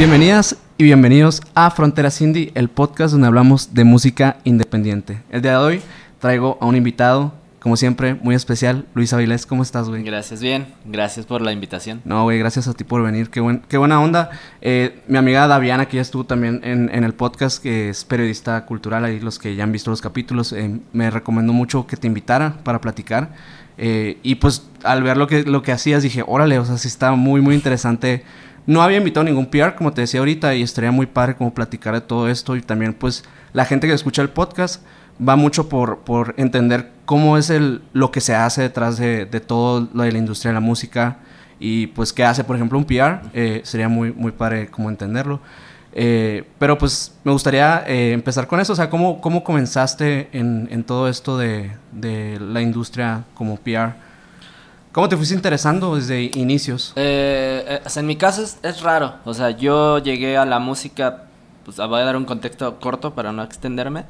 Bienvenidas y bienvenidos a Fronteras Indie, el podcast donde hablamos de música independiente. El día de hoy traigo a un invitado, como siempre, muy especial, Luis Avilés. ¿Cómo estás, güey? Gracias, bien. Gracias por la invitación. No, güey, gracias a ti por venir. Qué, buen, qué buena onda. Eh, mi amiga Daviana, que ya estuvo también en, en, el podcast, que es periodista cultural, ahí los que ya han visto los capítulos, eh, me recomendó mucho que te invitara para platicar. Eh, y pues al ver lo que, lo que hacías, dije, órale, o sea, sí está muy, muy interesante no había invitado ningún PR, como te decía ahorita, y estaría muy padre como platicar de todo esto. Y también, pues, la gente que escucha el podcast va mucho por, por entender cómo es el, lo que se hace detrás de, de todo lo de la industria de la música y, pues, qué hace, por ejemplo, un PR. Eh, sería muy, muy padre como entenderlo. Eh, pero, pues, me gustaría eh, empezar con eso. O sea, ¿cómo, cómo comenzaste en, en todo esto de, de la industria como PR? ¿Cómo te fuiste interesando desde inicios? Eh, en mi caso es, raro. O sea, yo llegué a la música, pues voy a dar un contexto corto para no extenderme.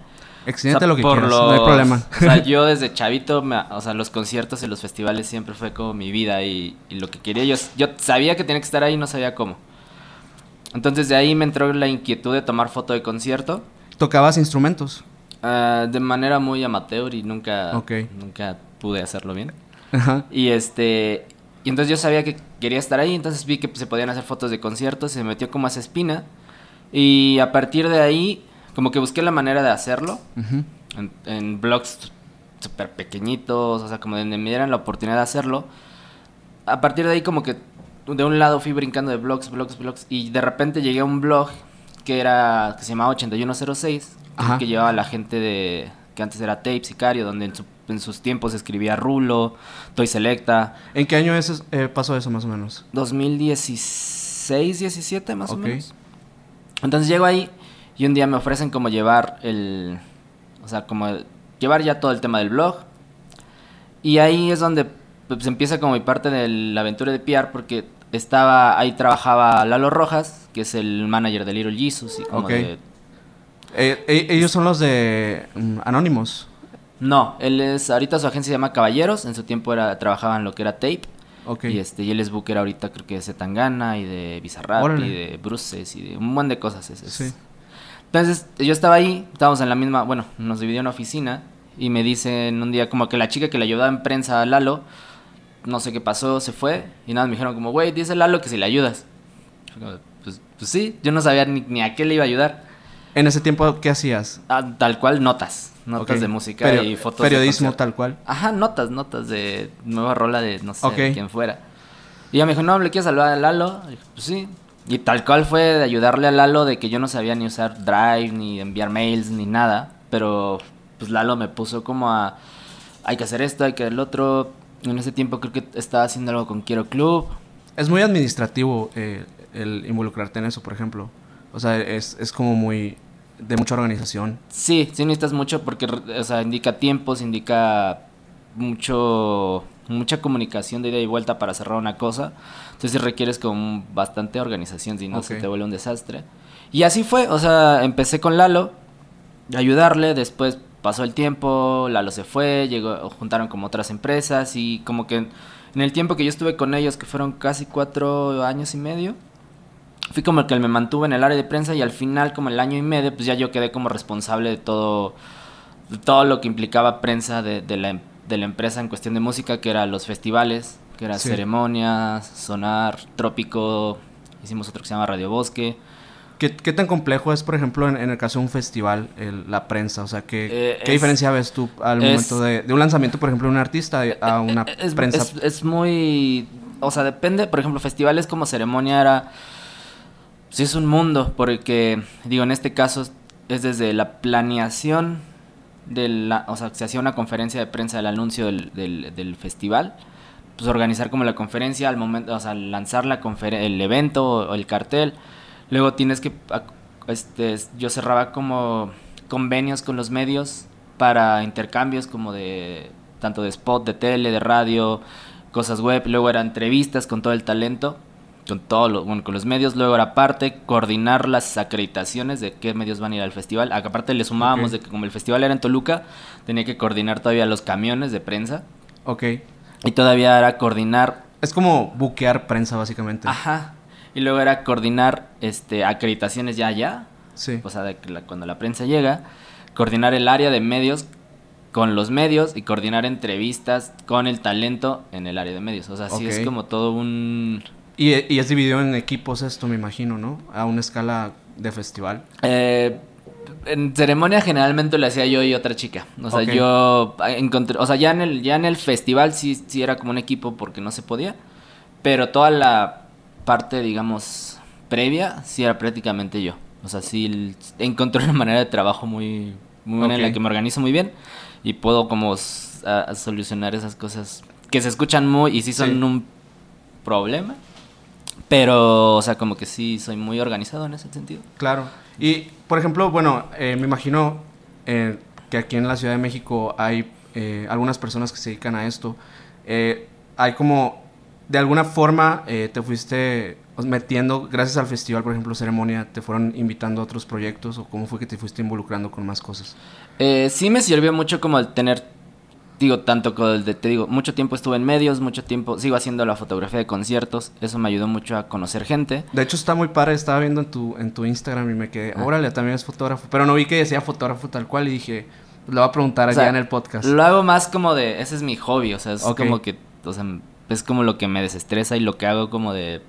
Extiende lo que quieras, no hay problema. O sea, yo desde chavito, o sea, los conciertos y los festivales siempre fue como mi vida y, lo que quería. Yo, yo sabía que tenía que estar ahí y no sabía cómo. Entonces de ahí me entró la inquietud de tomar foto de concierto. ¿Tocabas instrumentos? Uh, de manera muy amateur y nunca, nunca pude hacerlo bien. Y este. Y entonces yo sabía que quería estar ahí, entonces vi que se podían hacer fotos de conciertos, se metió como a esa espina. Y a partir de ahí, como que busqué la manera de hacerlo. en, blogs súper pequeñitos, o sea, como donde me dieran la oportunidad de hacerlo. A partir de ahí, como que de un lado fui brincando de blogs, blogs, blogs. Y de repente llegué a un blog que era que se llamaba 8106, que llevaba la gente de que antes era Tape Sicario, donde en su en sus tiempos escribía Rulo, Toy Selecta. ¿En qué año eh, pasó eso más o menos? 2016, 17 más o menos. Entonces llego ahí y un día me ofrecen como llevar el... O sea, como llevar ya todo el tema del blog. Y ahí es donde pues, empieza como mi parte de la aventura de PR porque estaba ahí trabajaba Lalo Rojas, que es el manager de Little Jesus y como de... Eh, eh, ellos son los de mm, Anónimos. No, él es, ahorita su agencia se llama Caballeros, en su tiempo era, trabajaba en lo que era Tape. Y este, y él es booker ahorita creo que de Zetangana y de Bizarrap y de Bruces y de un montón de cosas. sí. Entonces, yo estaba ahí, estábamos en la misma, bueno, nos dividió una oficina y me dicen un día como que la chica que le ayudaba en prensa a Lalo, no sé qué pasó, se fue y nada, me dijeron como, güey, dice Lalo que si le ayudas. Pues, pues sí, yo no sabía ni, ni, a qué le iba a ayudar. ¿En ese tiempo qué hacías? Ah, tal cual, notas notas de música y fotos. Periodismo tal cual. Ajá, notas, notas de nueva rola de no sé quién fuera. Y ella me dijo, no, ¿le quieres saludar a Lalo? Y pues sí. Y tal cual fue de ayudarle a Lalo de que yo no sabía ni usar Drive, ni enviar mails, ni nada. Pero pues Lalo me puso como a, hay que hacer esto, hay que el otro. En ese tiempo creo que estaba haciendo algo con Quiero Club. Es muy administrativo eh, el involucrarte en eso, por ejemplo. O sea, es, es como muy de mucha organización. Sí, sí necesitas mucho porque, o sea, indica tiempos, indica mucho mucha comunicación de ida y vuelta para cerrar una cosa. Entonces requieres como bastante organización, si no se te vuelve un desastre. Y así fue, o sea, empecé con Lalo, ayudarle, después pasó el tiempo, Lalo se fue, llegó, juntaron como otras empresas y como que en el tiempo que yo estuve con ellos, que fueron casi cuatro años y medio, fui como el que me mantuve en el área de prensa y al final, como el año y medio, pues ya yo quedé como responsable de todo, todo lo que implicaba prensa de, de, la, de la empresa en cuestión de música, que eran los festivales, que era ceremonias, sonar, trópico, hicimos otro que se llama Radio Bosque. ¿Qué, ¿Qué, tan complejo es, por ejemplo, en, el caso de un festival, la prensa? O sea, ¿qué, eh, ¿qué diferencia ves tú al momento de, de, un lanzamiento, por ejemplo, de un artista a una es, prensa? Es, es, muy... O sea, depende, por ejemplo, festivales como ceremonia era sí es un mundo, porque, digo, en este caso es desde la planeación de la, o sea, se hacía una conferencia de prensa del anuncio del, del, festival, pues organizar como la conferencia al momento, o sea, lanzar la el evento o el cartel, luego tienes que, este, yo cerraba como convenios con los medios para intercambios como de, tanto de spot, de tele, de radio, cosas web, luego eran entrevistas con todo el talento, con todos los, bueno, con los medios, luego era parte, coordinar las acreditaciones de qué medios van a ir al festival. Aparte le sumábamos de que como el festival era en Toluca, tenía que coordinar todavía los camiones de prensa. Ok. Y todavía era coordinar... Es como buquear prensa, básicamente. Ajá. Y luego era coordinar este, acreditaciones ya allá. Sí. O sea, de que la- cuando la prensa llega, coordinar el área de medios con los medios y coordinar entrevistas con el talento en el área de medios. O sea, sí es como todo un... Y, y es dividido en equipos esto, me imagino, ¿no? A una escala de festival. Eh, en ceremonia generalmente lo hacía yo y otra chica. O sea, yo encontré, o sea, ya en el ya en el festival sí sí era como un equipo porque no se podía, pero toda la parte digamos previa sí era prácticamente yo. O sea, sí encontré una manera de trabajo muy muy buena en la que me organizo muy bien y puedo como a- a solucionar esas cosas que se escuchan muy y sí son Sí. un problema. Pero, o sea, como que sí soy muy organizado en ese sentido. Claro. Y, por ejemplo, bueno, eh, me imagino eh, que aquí en la Ciudad de México hay eh, algunas personas que se dedican a esto. Eh, hay como, de alguna forma, te fuiste metiendo, gracias al festival, por ejemplo, ceremonia, te fueron invitando a otros proyectos o cómo fue que te fuiste involucrando con más cosas. Eh, sí me sirvió mucho como el tener, digo, tanto con el de, te digo, mucho tiempo estuve en medios, mucho tiempo, sigo haciendo la fotografía de conciertos, eso me ayudó mucho a conocer gente. De hecho, está muy padre, estaba viendo en tu, en tu Instagram y me quedé, Ah. órale, también es fotógrafo. Pero no vi que decía fotógrafo tal cual y dije, le voy a preguntar O allá sea, en el podcast. Lo hago más como de, ese es mi hobby, o sea, es como que, o sea, es como lo que me desestresa y lo que hago como de,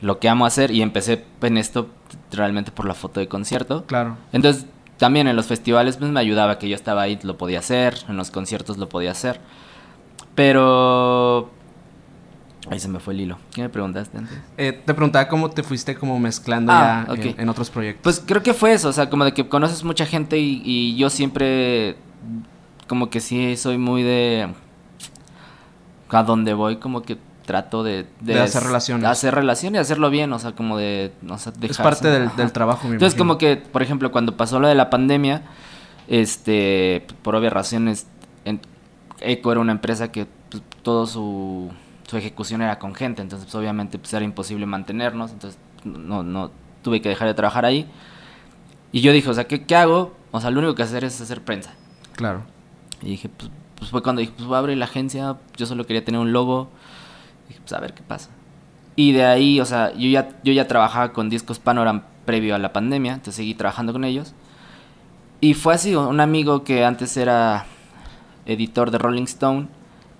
lo que amo hacer y empecé en esto realmente por la foto de concierto. Claro. Entonces, también en los festivales pues me ayudaba que yo estaba ahí, lo podía hacer, en los conciertos lo podía hacer. Pero ahí se me fue el hilo. ¿Qué me preguntaste antes? Eh, te preguntaba cómo te fuiste como mezclando Ah, ya en otros proyectos. Pues creo que fue eso, o sea, como de que conoces mucha gente y, y yo siempre como que sí soy muy de a donde voy como que trato de, De hacer relaciones. hacer relaciones y hacerlo bien, o sea, como de sé, es parte del, del trabajo, me Entonces, imagino. como que, por ejemplo, cuando pasó lo de la pandemia, este, por obvias razones, en- Eco era una empresa que pues, todo su, su ejecución era con gente, entonces pues, obviamente pues, era imposible mantenernos, entonces no, no tuve que dejar de trabajar ahí. Y yo dije, o sea, ¿qué, qué hago? O sea, lo único que hacer es hacer prensa. Claro. Y dije, pues, pues fue cuando dije, pues voy a abrir la agencia, yo solo quería tener un logo, dije, pues a ver qué pasa. Y de ahí, o sea, yo ya, yo ya trabajaba con discos Panoram previo a la pandemia, entonces seguí trabajando con ellos. Y fue así, un amigo que antes era editor de Rolling Stone,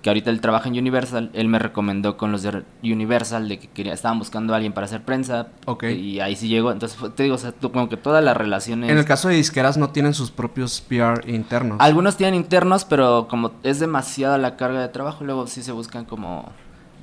que ahorita él trabaja en Universal, él me recomendó con los de Universal de que quería, estaban buscando a alguien para hacer prensa. Ok. Y ahí sí llegó, entonces te digo, o sea, tú- como que todas las relaciones... En el caso de disqueras no tienen sus propios PR internos. Algunos tienen internos, pero como es demasiada la carga de trabajo, luego sí se buscan como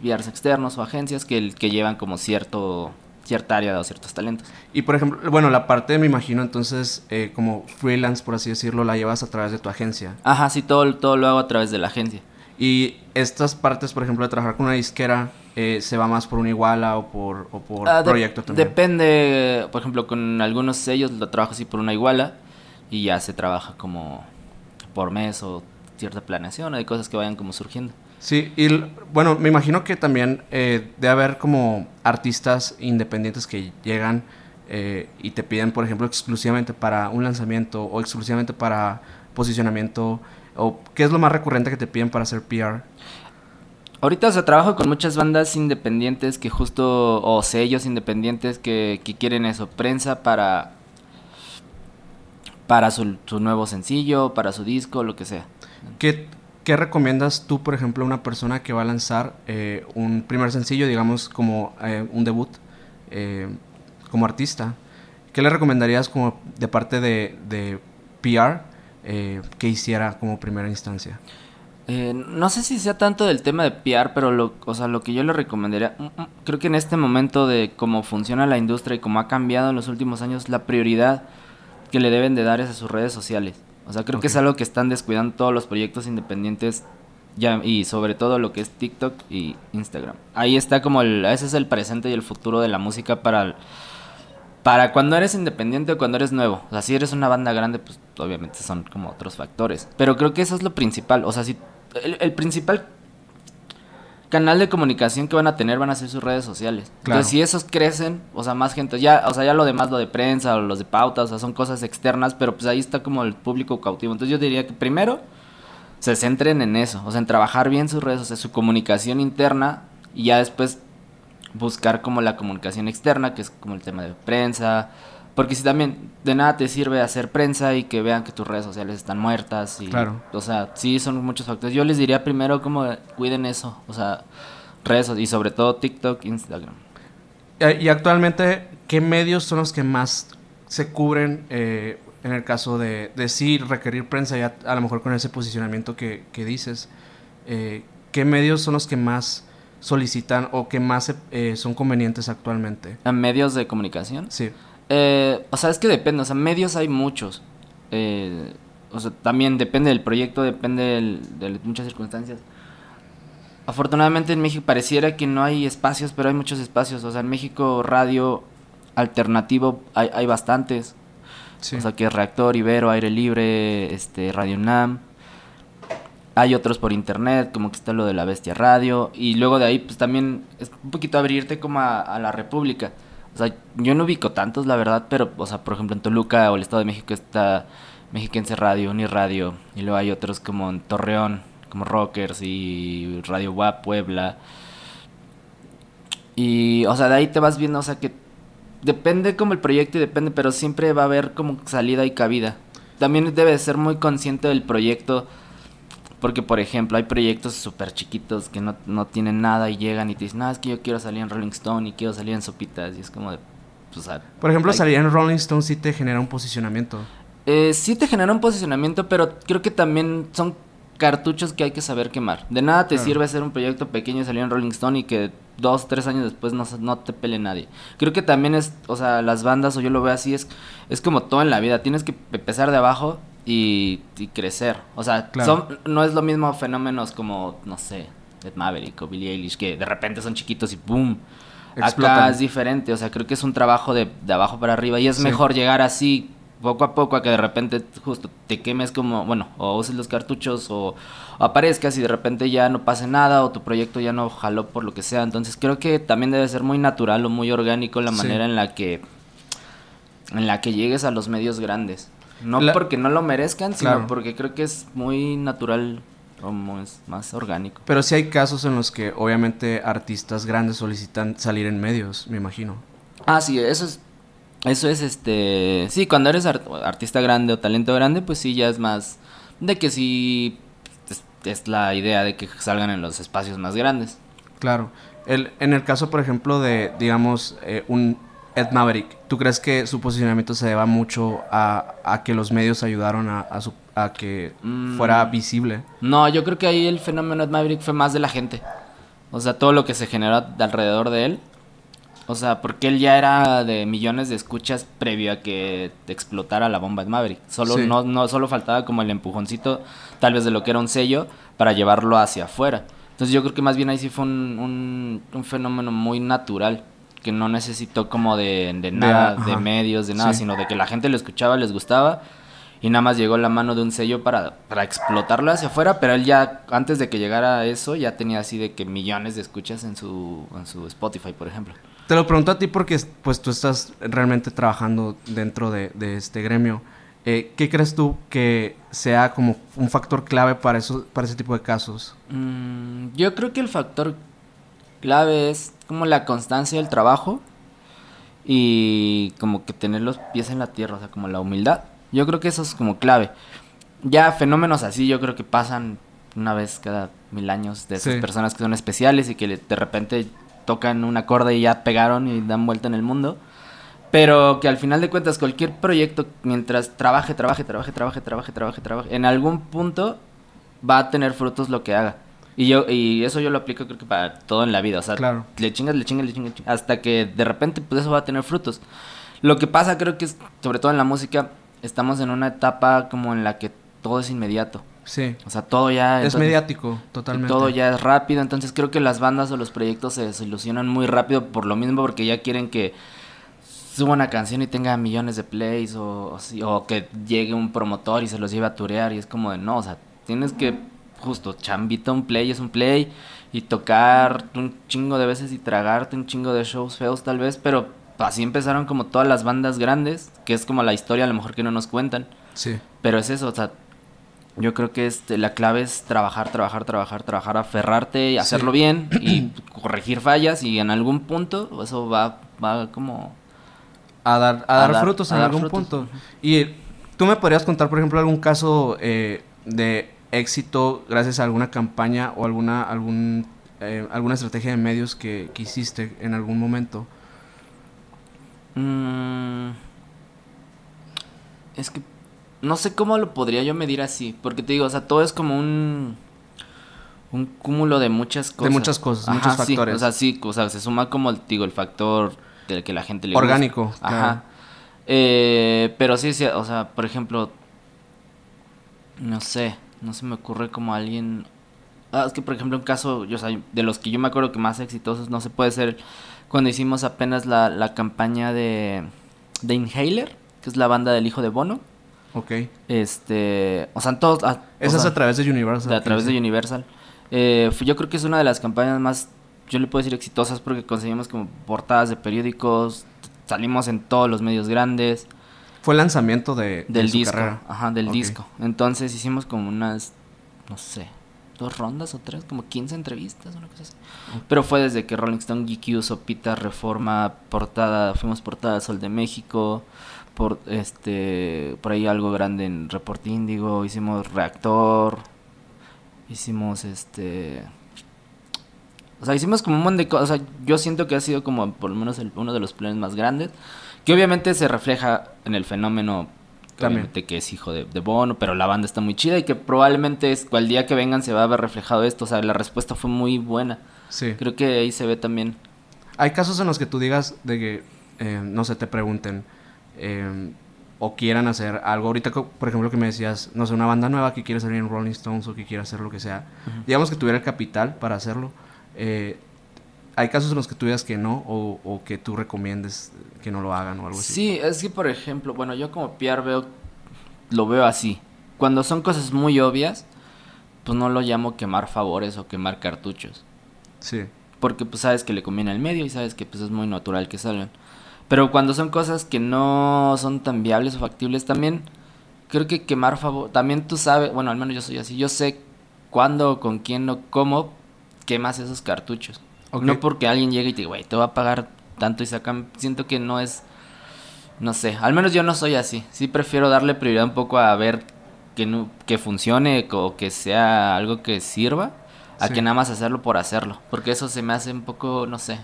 VRs externos o agencias que, que llevan como cierto cierta área o ciertos talentos. Y por ejemplo, bueno, la parte me imagino entonces eh, como freelance, por así decirlo, la llevas a través de tu agencia. Ajá, sí, todo, todo lo hago a través de la agencia. Y estas partes, por ejemplo, de trabajar con una disquera, eh, ¿se va más por una iguala o por, o por Ah, de- proyecto también? Depende, por ejemplo, con algunos sellos lo trabajo así por una iguala y ya se trabaja como por mes o cierta planeación o hay cosas que vayan como surgiendo. Sí, y bueno, me imagino que también eh, debe haber como artistas independientes que llegan eh, y te piden, por ejemplo, exclusivamente para un lanzamiento o exclusivamente para posicionamiento. ¿O qué es lo más recurrente que te piden para hacer PR? Ahorita, o sea, trabajo con muchas bandas independientes que justo, o sellos independientes que, que quieren eso, prensa para, para su, su nuevo sencillo, para su disco, lo que sea. ¿Qué, qué recomiendas tú, por ejemplo, a una persona que va a lanzar eh, un primer sencillo, digamos, como eh, un debut eh, como artista? ¿Qué le recomendarías como de parte de, de PR que hiciera como primera instancia? No sé si sea tanto del tema de PR, pero lo, o sea, lo que yo le recomendaría, mm, mm, creo que en este momento de cómo funciona la industria y cómo ha cambiado en los últimos años, la prioridad que le deben de dar es a sus redes sociales. O sea, creo que es algo que están descuidando todos los proyectos independientes ya, y sobre todo lo que es TikTok y Instagram. Ahí está como el, ese es el presente y el futuro de la música para el- para cuando eres independiente o cuando eres nuevo. O sea, si eres una banda grande, pues obviamente son como otros factores. Pero creo que eso es lo principal. O sea, si el, el principal canal de comunicación que van a tener van a ser sus redes sociales. Entonces, si esos crecen, o sea, más gente, ya, o sea, ya lo demás, lo de prensa o los de pauta, o sea, son cosas externas, pero pues ahí está como el público cautivo. Entonces yo diría que primero se centren en eso, o sea, en trabajar bien sus redes, o sea, su comunicación interna y ya después buscar como la comunicación externa, que es como el tema de prensa, porque si también de nada te sirve hacer prensa y que vean que tus redes sociales están muertas. Y, claro. O sea, sí, son muchos factores. Yo les diría primero como cuiden eso. O sea, redes y sobre todo TikTok, Instagram. Y actualmente, ¿qué medios son los que más se cubren eh, en el caso de, decir requerir prensa, ya a lo mejor con ese posicionamiento que, dices? Eh, ¿Qué medios son los que más solicitan o que más eh, son convenientes actualmente? ¿A medios de comunicación? Sí. Eh, o sea, es que depende, o sea, medios hay muchos. Eh, o sea, también depende del proyecto, depende de muchas circunstancias. Afortunadamente en México pareciera que no hay espacios, pero hay muchos espacios. O sea, en México radio alternativo hay, hay bastantes. O sea, que es Reactor, Ibero, Aire Libre, este, Radio NAM. Hay otros por internet, como que está lo de la Bestia Radio. Y luego de ahí, pues también es un poquito abrirte como a la República. O sea, yo no ubico tantos, la verdad, pero, o sea, por ejemplo, en Toluca o el Estado de México está Mexiquense Radio, Uniradio, y luego hay otros como en Torreón, como Rockers y Radio WAP, Puebla. Y, o sea, de ahí te vas viendo, o sea, que depende como el proyecto y depende, pero siempre va a haber como salida y cabida. También debe ser muy consciente del proyecto porque, por ejemplo, hay proyectos súper chiquitos que no, no, tienen nada y llegan y te dicen, no, es que yo quiero salir en Rolling Stone y quiero salir en Sopitas. Y es como de, pues, Por ejemplo, salir en Rolling Stone sí te genera un posicionamiento. Eh, sí te genera un posicionamiento, pero creo que también son cartuchos que hay que saber quemar. De nada te sirve hacer un proyecto pequeño y salir en Rolling Stone y que dos, tres años después no, no te pele nadie. Creo que también es, o sea, las bandas, o yo lo veo así, es, es como todo en la vida. Tienes que empezar de abajo y, crecer. O sea, no es lo mismo fenómenos como, no sé, Ed Maverick o Billie Eilish, que de repente son chiquitos y ¡boom! Acá es diferente, o sea, creo que es un trabajo de, abajo para arriba y es mejor llegar así poco a poco a que de repente justo te quemes como, bueno, o uses los cartuchos o, aparezcas y de repente ya no pase nada o tu proyecto ya no jaló por lo que sea. Entonces creo que también debe ser muy natural o muy orgánico la manera en la que en la que llegues a los medios grandes. No porque no lo merezcan, sino porque creo que es muy natural como es más orgánico. Pero sí hay casos en los que obviamente artistas grandes solicitan salir en medios, me imagino. Ah, sí, eso es eso es este, sí, cuando eres artista grande o talento grande, pues sí ya es más de que sí es, la idea de que salgan en los espacios más grandes. Claro. El, en el caso, por ejemplo, de digamos eh, un Ed Maverick, ¿tú crees que su posicionamiento se deba mucho a, que los medios ayudaron a, a, que mm. fuera visible? No, yo creo que ahí el fenómeno Ed Maverick fue más de la gente. O sea, todo lo que se generó alrededor de él. O sea, porque él ya era de millones de escuchas previo a que explotara la bomba Ed Maverick. Solo, no, no, solo faltaba como el empujoncito, tal vez de lo que era un sello, para llevarlo hacia afuera. Entonces yo creo que más bien ahí sí fue un, un fenómeno muy natural que no necesitó como de, nada, de, medios, de nada, sino de que la gente lo escuchaba, les gustaba y nada más llegó la mano de un sello para, para explotarlo hacia afuera, pero él ya, antes de que llegara a eso, ya tenía así de que millones de escuchas en su, en su Spotify, por ejemplo. Te lo pregunto a ti porque pues tú estás realmente trabajando dentro de, este gremio. Eh, ¿Qué crees tú que sea como un factor clave para, eso, para ese tipo de casos? Mm, yo creo que el factor clave es como la constancia del trabajo y como que tener los pies en la tierra, o sea, como la humildad. Yo creo que eso es como clave. Ya fenómenos así yo creo que pasan una vez cada mil años de esas personas que son especiales y que de repente tocan un acorde y ya pegaron y dan vuelta en el mundo. Pero que al final de cuentas cualquier proyecto, mientras trabaje, trabaje, trabaje, trabaje, trabaje, trabaje, trabaje, en algún punto va a tener frutos lo que haga. Y yo y eso yo lo aplico creo que para todo en la vida, o sea, le chingas, le chingas, le chingas, hasta que de repente pues eso va a tener frutos. Lo que pasa creo que es, sobre todo en la música, estamos en una etapa como en la que todo es inmediato. Sí. O sea, todo ya es mediático, totalmente. Todo ya es rápido, entonces creo que las bandas o los proyectos se desilusionan muy rápido por lo mismo porque ya quieren que suba una canción y tenga millones de plays o, o, o que llegue un promotor y se los lleve a turear y es como de no, o sea, tienes que justo, chambita un play es un play y tocar un chingo de veces y tragarte un chingo de shows feos tal vez, pero así empezaron como todas las bandas grandes, que es como la historia a lo mejor que no nos cuentan. Sí. Pero es eso, o sea, yo creo que este, la clave es trabajar, trabajar, trabajar, trabajar, aferrarte y hacerlo bien y corregir fallas y en algún punto eso va, va como... A dar, a, dar, frutos en algún punto. Y tú me podrías contar, por ejemplo, algún caso eh, de éxito gracias a alguna campaña o alguna, algún, eh, alguna estrategia de medios que, que hiciste en algún momento. Mm, es que no sé cómo lo podría yo medir así, porque te digo, o sea, todo es como un un cúmulo de muchas cosas. De muchas cosas, muchos factores. o sea, sí, o sea, se suma como, digo, el factor del que la gente le Orgánico. Ajá. Eh, pero sí, sí, o sea, por ejemplo, no sé, no se me ocurre como alguien... Ah, es que, por ejemplo, un caso, yo, o sea, de los que yo me acuerdo que más exitosos, no se puede ser cuando hicimos apenas la, la campaña de, de Inhaler, que es la banda del hijo de Bono. Ok. Este, o sea, todos... Ah, Esa es a través de Universal. a través de Universal. Eh, yo creo que es una de las campañas más, yo le puedo decir exitosas porque conseguimos como portadas de periódicos, salimos en todos los medios grandes. Fue el lanzamiento de, del disco, ajá, del disco. Entonces hicimos como unas, no sé, dos rondas o tres, como 15 entrevistas, una cosa así. Pero fue desde que Rolling Stone, GQ, Sopita, Reforma, portada, fuimos portada Sol de México, por este por ahí algo grande en Report Índigo, hicimos Reactor, hicimos este o sea, hicimos como un montón de cosas, o sea, yo siento que ha sido como por lo menos uno de los planes más grandes, que obviamente se refleja en el fenómeno obviamente que es hijo de, Bono, pero la banda está muy chida y que probablemente es, al día que vengan se va a ver reflejado esto, o sea, la respuesta fue muy buena. Sí. Creo que ahí se ve también. Hay casos en los que tú digas de que, eh, no sé, te pregunten, eh, o quieran hacer algo. Ahorita, por ejemplo, que me decías, no sé, una banda nueva que quiere salir en Rolling Stones o que quiera hacer lo que sea. Digamos que tuviera el capital para hacerlo. Eh, hay casos en los que tú digas que no o, que tú recomiendes que no lo hagan o algo así. Sí, es que, por ejemplo, bueno, yo como PR veo, lo veo así. Cuando son cosas muy obvias, pues no lo llamo quemar favores o quemar cartuchos. Sí. Porque pues sabes que le conviene al medio y sabes que pues es muy natural que salgan. Pero cuando son cosas que no son tan viables o factibles también, creo que quemar favor, también tú sabes, bueno, al menos yo soy así, yo sé cuándo, con quién o cómo quemas esos cartuchos. No porque alguien llegue y te diga, güey, te va a pagar tanto y sacan, siento que no es, no sé, al menos yo no soy así. Sí prefiero darle prioridad un poco a ver que, no, que funcione o que sea algo que sirva, a que nada más hacerlo por hacerlo. Porque eso se me hace un poco, no sé,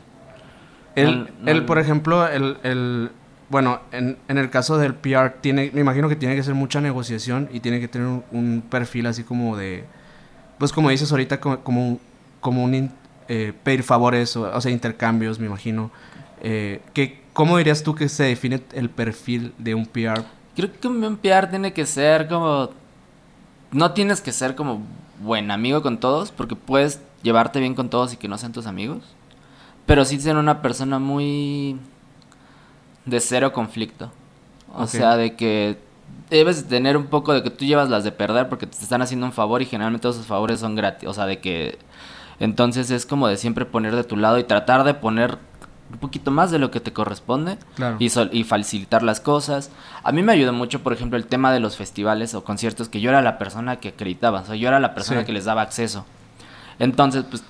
él, por ejemplo, el, el bueno, en, en, el caso del PR, tiene, me imagino que tiene que ser mucha negociación y tiene que tener un, perfil así como de, pues como dices ahorita, como, como un, como un eh, pedir favores, o, sea, intercambios, me imagino. Eh, ¿Cómo dirías tú que se define el perfil de un PR? Creo que un PR tiene que ser como... No tienes que ser como buen amigo con todos, porque puedes llevarte bien con todos y que no sean tus amigos. Pero sí ser una persona muy de cero conflicto. O sea, de que debes tener un poco de que tú llevas las de perder porque te están haciendo un favor y generalmente todos esos favores son gratis. O sea, de que entonces es como de siempre poner de tu lado y tratar de poner un poquito más de lo que te corresponde y, y facilitar las cosas. A mí me ayudó mucho, por ejemplo, el tema de los festivales o conciertos, que yo era la persona que acreditaba, o sea, yo era la persona que les daba acceso. Entonces, pues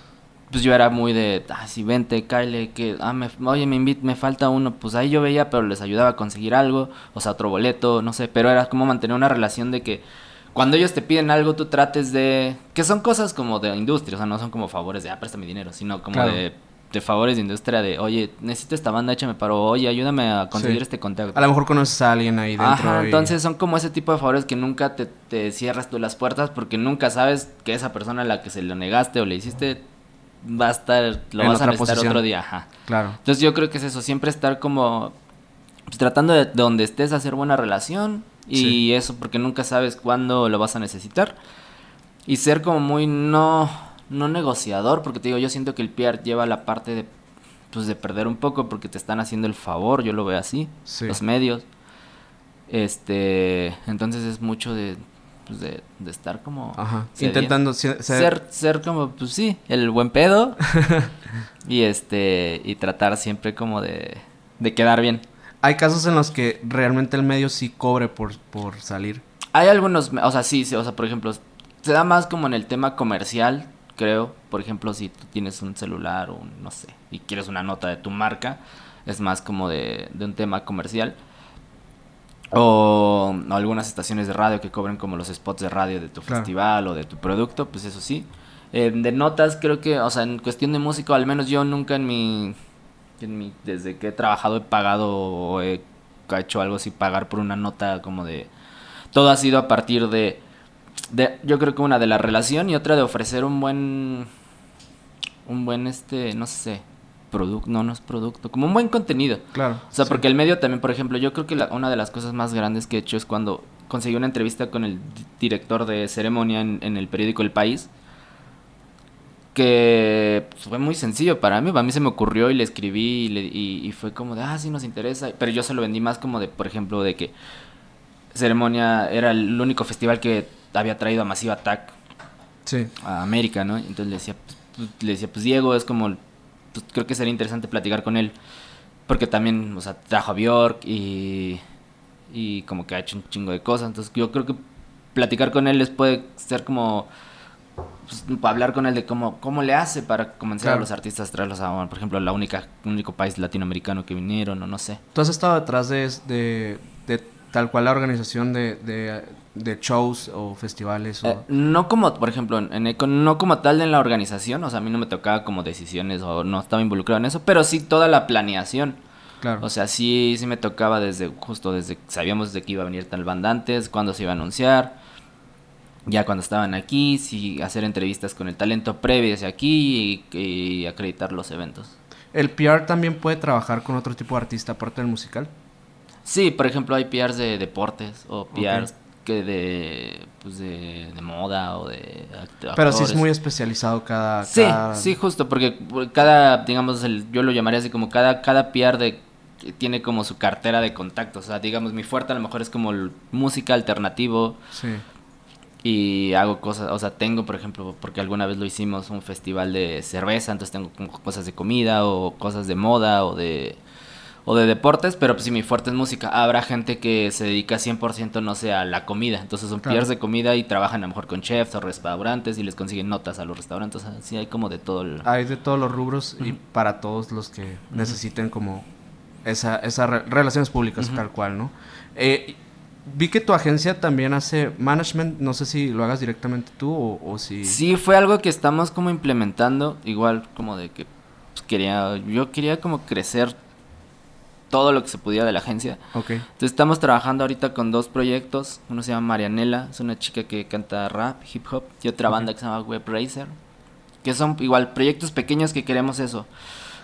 pues yo era muy de, ah, sí, vente, Kyle, que, ah, me, oye, me, invit, me falta uno, pues ahí yo veía, pero les ayudaba a conseguir algo, o sea, otro boleto, no sé, pero era como mantener una relación de que cuando ellos te piden algo, tú trates de, que son cosas como de industria, o sea, no son como favores de, ah, préstame dinero, sino como de, de, favores de industria, de, oye, necesito esta banda, échame paro, oye, ayúdame a conseguir este contacto. A lo mejor conoces a alguien ahí dentro. Ajá, entonces son como ese tipo de favores que nunca te, te cierras tú las puertas porque nunca sabes que esa persona a la que se lo negaste o le hiciste va a estar, lo vas a necesitar otro día. Ajá. Claro. Entonces yo creo que es eso, siempre estar como pues, tratando de, donde estés hacer buena relación y eso porque nunca sabes cuándo lo vas a necesitar y ser como muy no no negociador porque te digo yo siento que el PR lleva la parte de pues de perder un poco porque te están haciendo el favor yo lo veo así los medios este entonces es mucho de pues de, de estar como... Ajá. Intentando ser... ser, ser como, pues sí, el buen pedo. y este, y tratar siempre como de, de quedar bien. Hay casos en los que realmente el medio sí cobre por, por salir. Hay algunos, o sea, sí, sí, o sea, por ejemplo, se da más como en el tema comercial, creo. Por ejemplo, si tú tienes un celular o un, no sé, y quieres una nota de tu marca, es más como de, de un tema comercial. O, o algunas estaciones de radio que cobren como los spots de radio de tu Claro. festival o de tu producto, pues eso sí. Eh, de notas, creo que, o sea, en cuestión de músico, al menos yo nunca en mi, mi, desde que he trabajado he pagado o he hecho algo así, pagar por una nota como de... Todo ha sido a partir de, de yo creo que una de la relación y otra de ofrecer un buen, un buen, este, no sé, producto, no, no es producto, como un buen contenido. Claro. O sea, sí. porque el medio también, por ejemplo, yo creo que la- una de las cosas más grandes que he hecho es cuando conseguí una entrevista con el di- director de ceremonia en, en el periódico El País, que pues, fue muy sencillo para mí, a mí se me ocurrió y le escribí y, le- y- y fue como de, ah, sí nos interesa, pero yo se lo vendí más como de, por ejemplo, de que ceremonia era el único festival que había traído a Massive Attack Sí. a América, ¿no? Entonces le decía, pues, pues, le decía, pues Diego es como, pues, creo que sería interesante platicar con él, porque también, o sea, trajo a Bjork y, y como que ha hecho un chingo de cosas, entonces yo creo que platicar con él les puede ser como, pues, hablar con él de cómo, cómo le hace para convencer Claro. a los artistas, traerlos a, por ejemplo, la única, único país latinoamericano que vinieron, o no sé. ¿Tú has estado detrás de, de, de tal cual la organización de, de, de shows o festivales? O... Eh, no como, por ejemplo, en Eco, no como tal en la organización, o sea, a mí no me tocaba como decisiones o no estaba involucrado en eso, pero sí toda la planeación. claro. O sea, sí, sí me tocaba desde, justo desde, sabíamos de que iba a venir tal banda antes, cuándo se iba a anunciar, ya cuando estaban aquí, sí, hacer entrevistas con el talento previo hacia aquí y, y acreditar los eventos. ¿El PR también puede trabajar con otro tipo de artista aparte del musical? Sí, por ejemplo, hay PRs de deportes o. PRs que de, pues de, de moda o de act- Pero sí es actores. muy especializado cada... Sí, cada- sí, justo, porque por cada, digamos, el, yo lo llamaría así como cada, cada PR de, tiene como su cartera de contactos. O sea, digamos, mi fuerte a lo mejor es como el música alternativo Sí. Y hago cosas, o sea, tengo, por ejemplo, porque alguna vez lo hicimos, un festival de cerveza, entonces tengo cosas de comida o cosas de moda o de o de deportes, pero pues si mi fuerte es música, habrá gente que se dedica 100% no sé a la comida, entonces son Claro. De comida y trabajan a lo mejor con chefs o restaurantes y les consiguen notas a los restaurantes, o sea, sí hay como de todo el... Hay de todos los rubros y para todos los que necesiten como esa, esa re- relaciones públicas tal cual, ¿no? Eh, vi que tu agencia también hace management, no sé si lo hagas directamente tú o, o si... Sí, fue algo que estamos como implementando, igual como de que pues, quería, yo quería como crecer todo lo que se pudiera de la agencia. Ok, Entonces estamos trabajando ahorita con dos proyectos. Uno se llama Marianela, es una chica que canta rap, hip hop, y otra banda que se llama Web Racer. Que son igual proyectos pequeños que queremos eso.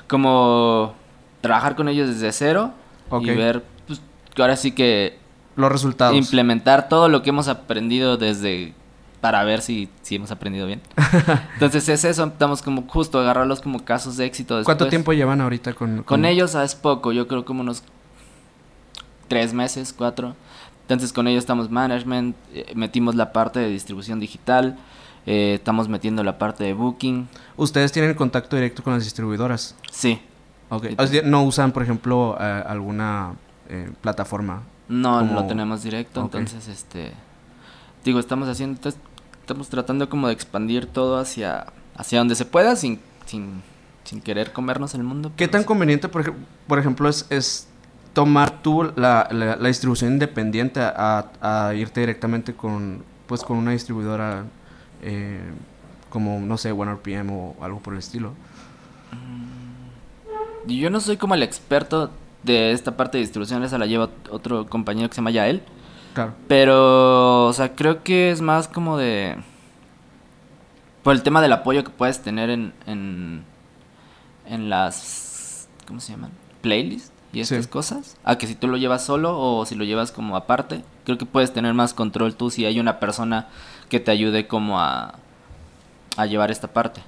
Como trabajar con ellos desde cero Ok. y ver, pues, ahora sí que los resultados. implementar todo lo que hemos aprendido desde para ver si, si hemos aprendido bien. Entonces es eso, estamos como justo agarrarlos como casos de éxito. ¿Cuánto tiempo llevan ahorita con, Con ellos es poco, yo creo como unos tres meses, cuatro. Entonces con ellos estamos management, eh, metimos la parte de distribución digital, eh, estamos metiendo la parte de booking. Ustedes tienen contacto directo con las distribuidoras. Sí, Ok. Sí, O sea, no usan, por ejemplo, eh, alguna eh, plataforma. No Como- lo tenemos directo, entonces este digo, estamos haciendo estamos tratando como de expandir todo hacia hacia donde se pueda sin sin, sin querer comernos el mundo. ¿Qué tan sí. conveniente, por, ej- por ejemplo, es, es tomar tú la, la- la distribución independiente a, a irte directamente con, pues, con una distribuidora eh, como, no sé, OneRPM o algo por el estilo? Y Yo no soy como el experto de esta parte de distribución, esa la lleva otro compañero que se llama Yael. Claro. Pero, o sea, creo que es más como de... Por el tema del apoyo que puedes tener en, en, en las... ¿Cómo se llaman? Playlists y estas Sí. cosas. A que si tú lo llevas solo o si lo llevas como aparte. Creo que puedes tener más control tú si hay una persona que te ayude como a, a llevar esta parte.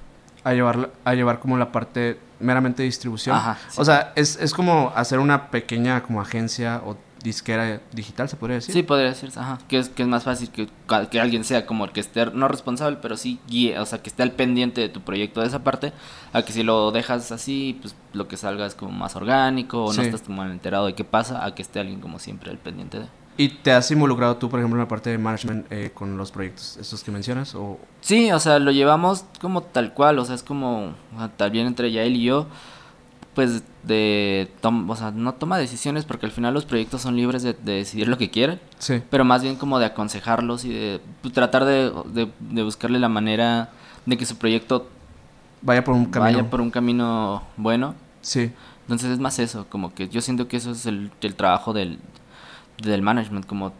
A llevar, a llevar como la parte meramente distribución. Ajá, sí. O sea, es, es como hacer una pequeña como agencia o disquera digital, se podría decir. Sí, podría decirse, ajá. Que es, que es más fácil que, que alguien sea como el que esté, no responsable, pero sí guíe, o sea, que esté al pendiente de tu proyecto de esa parte, a que si lo dejas así, pues lo que salga es como más orgánico, o no estás como enterado de qué pasa, a que esté alguien como siempre al pendiente de. ¿Y te has involucrado tú, por ejemplo, en la parte de management eh, con los proyectos estos que mencionas? O... Sí, o sea, lo llevamos como tal cual, o sea, es como, también entre ya él y yo, pues de, o sea, no toma decisiones porque al final los proyectos son libres de, decidir lo que quieren, sí. pero más bien como de aconsejarlos y de pues, tratar de, de, buscarle la manera de que su proyecto vaya por un camino, vaya por un camino bueno. Sí. Entonces es más eso, como que yo siento que eso es el, el trabajo del, del management, como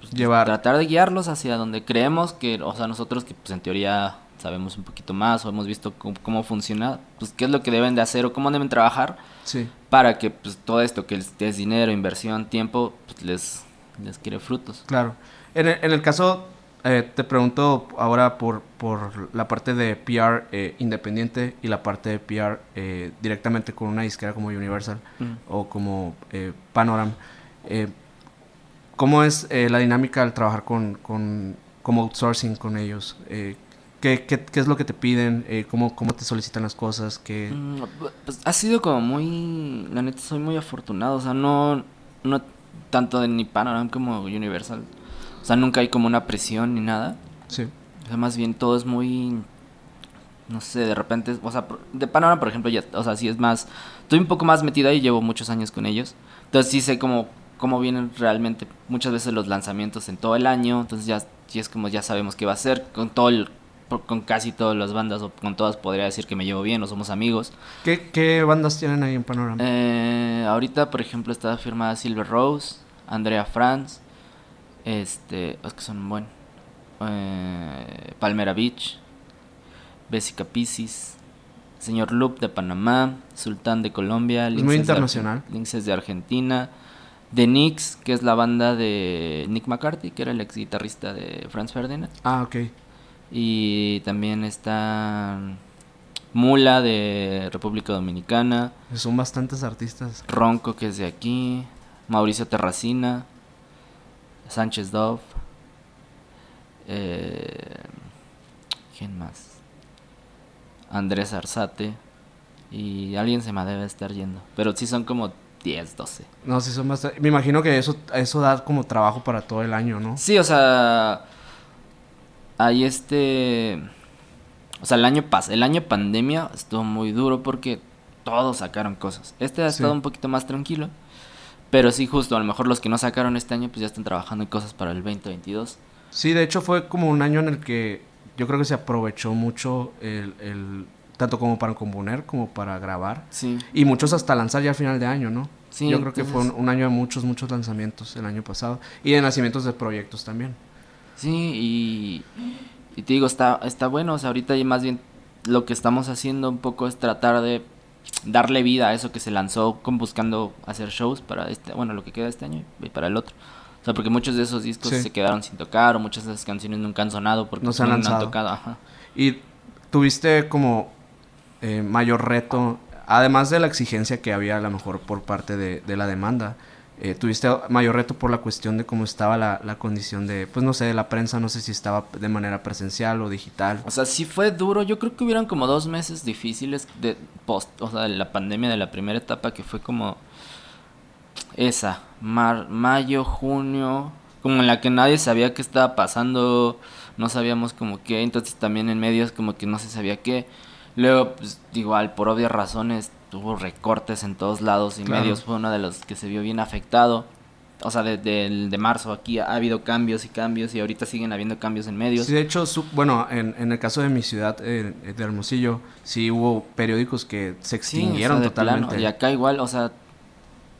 pues, llevar tratar de guiarlos hacia donde creemos que, o sea, nosotros que pues en teoría sabemos un poquito más o hemos visto cómo, funciona, pues qué es lo que deben de hacer o cómo deben trabajar sí. para que pues todo esto que es dinero, inversión, tiempo, pues les, les quiere frutos. Claro. En el, en el caso, eh, te pregunto ahora por, por la parte de PR eh, independiente y la parte de PR eh, directamente con una disquera como Universal o como Panorama. ¿Cómo es la dinámica al trabajar con, con como outsourcing con ellos? ¿Qué, qué, qué es lo que te piden? Eh, ¿cómo, ¿Cómo te solicitan las cosas? ¿Qué... Mm, pues ha sido como muy... La neta, soy muy afortunado. O sea, no, no tanto de ni Panorama como Universal. O sea, nunca hay como una presión ni nada. Sí. O sea, más bien todo es muy... No sé, de repente... O sea, de Panorama, por ejemplo, ya... O sea, sí es más... Estoy un poco más metido ahí. Llevo muchos años con ellos. Entonces sí sé cómo, cómo vienen realmente muchas veces los lanzamientos en todo el año. Entonces ya, ya es como ya sabemos qué va a ser. Con todo el con casi todas las bandas o con todas podría decir que me llevo bien o somos amigos. ¿Qué, bandas tienen ahí en Panorama? Eh, ahorita, por ejemplo, está firmada Silver Rose, Andrea Franz, este, es que son buen, eh, Palmera Beach, Bessica Pisces, Señor Loop de Panamá, Sultán de Colombia, Linces muy internacional. De de Argentina, The Knicks, que es la banda de Nick McCarthy, que era el ex guitarrista de Franz Ferdinand. Ah, ok. Y también está Mula de República Dominicana. Son bastantes artistas. Ronco, que es de aquí. Mauricio Terracina. Sánchez Dove. Eh, ¿Quién más? Andrés Arzate. Y alguien se me debe estar yendo. Pero sí son como 10, 12. No, sí son bastante. Me imagino que eso, eso da como trabajo para todo el año, ¿no? Sí, o sea hay este... O sea, el año pas el año pandemia estuvo muy duro porque todos sacaron cosas. Este ha estado un poquito más tranquilo. Pero sí, justo, a lo mejor los que no sacaron este año, pues ya están trabajando en cosas para el 2022. Sí, de hecho fue como un año en el que yo creo que se aprovechó mucho el, tanto como para componer como para grabar. Sí. Y muchos hasta lanzar ya al final de año, ¿no? Sí. Yo creo que fue un, un, año de muchos, muchos lanzamientos el año pasado. Y de nacimientos de proyectos también. Sí, y, te digo, está, está bueno, o sea, ahorita ya más bien lo que estamos haciendo un poco es tratar de darle vida a eso que se lanzó con buscando hacer shows para este, bueno, lo que queda este año y para el otro. O sea, porque muchos de esos discos se quedaron sin tocar o muchas de esas canciones nunca han sonado porque no se han, tocado. Y tuviste como eh, mayor reto, además de la exigencia que había a lo mejor por parte de, de la demanda, eh, tuviste mayor reto por la cuestión de cómo estaba la, la, condición de, pues no sé, de la prensa, no sé si estaba de manera presencial o digital. O sea, sí fue duro, yo creo que hubieron como dos meses difíciles de post, o sea, de la pandemia de la primera etapa que fue como esa, mar, mayo, junio, como en la que nadie sabía qué estaba pasando, no sabíamos como qué, entonces también en medios como que no se sabía qué. Luego, pues igual, por obvias razones, tuvo recortes en todos lados y medios fue uno de los que se vio bien afectado. O sea, desde el de marzo aquí ha habido cambios y cambios y ahorita siguen habiendo cambios en medios. Sí, de hecho, bueno, en, en el caso de mi ciudad, eh, de Hermosillo, sí hubo periódicos que se extinguieron totalmente. Y acá igual, o sea,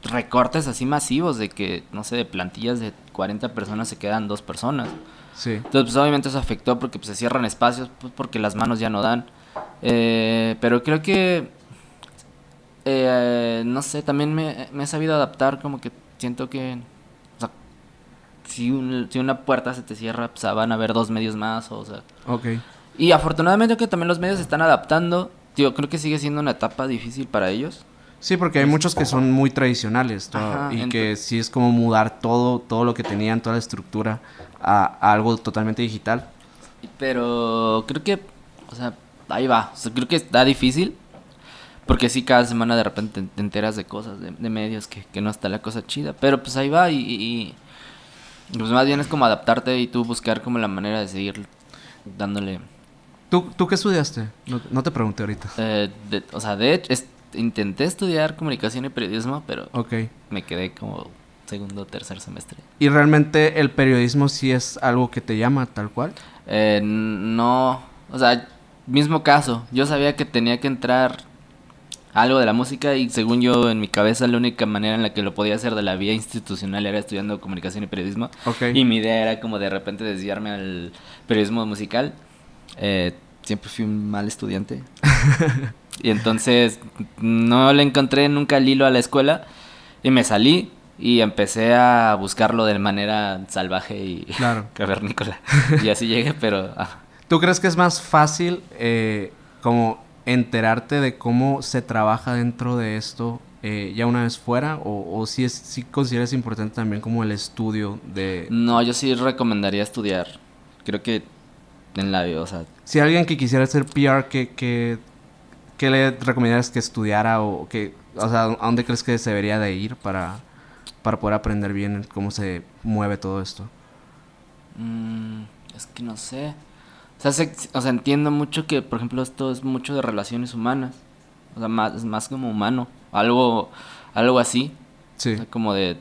recortes así masivos de que, no sé, de plantillas de 40 personas se quedan dos personas. Sí. Entonces, pues obviamente eso afectó porque pues, se cierran espacios, pues porque las manos ya no dan. Eh, pero creo que eh, no sé, también me, he sabido adaptar, como que siento que, o sea, si, si una puerta se te cierra, pues van a haber dos medios más, o sea. Ok. Y afortunadamente que también los medios se están adaptando, tío, creo que sigue siendo una etapa difícil para ellos. Sí, porque hay muchos que son muy tradicionales y que sí es como mudar todo, todo lo que tenían, toda la estructura a, algo totalmente digital. Pero creo que, o sea, ahí va. creo que está difícil. Porque sí, cada semana de repente te enteras de cosas, de, medios, que, que, no está la cosa chida. Pero pues ahí va y, pues más bien es como adaptarte y tú buscar como la manera de seguir dándole... ¿Tú, tú qué estudiaste? No, te pregunté ahorita. Eh, o sea, de hecho, intenté estudiar comunicación y periodismo, pero me quedé como segundo o tercer semestre. ¿Y realmente el periodismo sí es algo que te llama tal cual? Eh, no, o sea, mismo caso. Yo sabía que tenía que entrar algo de la música y según yo en mi cabeza la única manera en la que lo podía hacer de la vía institucional era estudiando comunicación y periodismo. Y mi idea era como de repente desviarme al periodismo musical. Eh, siempre fui un mal estudiante. y entonces no le encontré nunca el hilo a la escuela y me salí y empecé a buscarlo de manera salvaje y claro. cavernícola. y así llegué, pero... Ah. ¿Tú crees que es más fácil eh, como enterarte de cómo se trabaja dentro de esto eh, ya una vez fuera? ¿O, si, es, si consideras importante también como el estudio de...? No, yo sí recomendaría estudiar. Creo que en la... O sea... Si alguien que quisiera hacer PR, ¿qué, qué, qué le recomendarías que estudiara? O, que, o sea, ¿a dónde crees que se debería de ir para, para poder aprender bien cómo se mueve todo esto? Mm, es que no sé. O sea, o sea, entiendo mucho que, por ejemplo, esto es mucho de relaciones humanas. O sea, más, es más como humano. Algo, algo así. Sí. O sea, como de...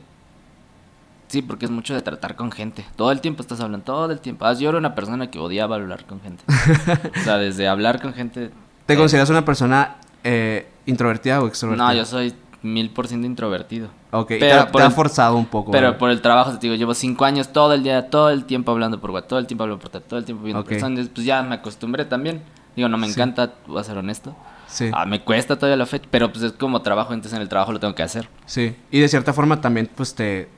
Sí, porque es mucho de tratar con gente. Todo el tiempo estás hablando, todo el tiempo. Ah, yo era una persona que odiaba hablar con gente. o sea, desde hablar con gente... ¿Te consideras una persona eh, introvertida o extrovertida? No, yo soy mil por ciento introvertido. Ok, pero te, ha forzado un poco. Pero por el trabajo, te digo, llevo cinco años todo el día, todo el tiempo hablando por WhatsApp, todo el tiempo hablando por todo el tiempo viendo personas, pues ya me acostumbré también. Digo, no me encanta, voy a ser honesto. Sí. Ah, me cuesta todavía la fecha, pero pues es como trabajo, entonces en el trabajo lo tengo que hacer. Sí, y de cierta forma también pues te,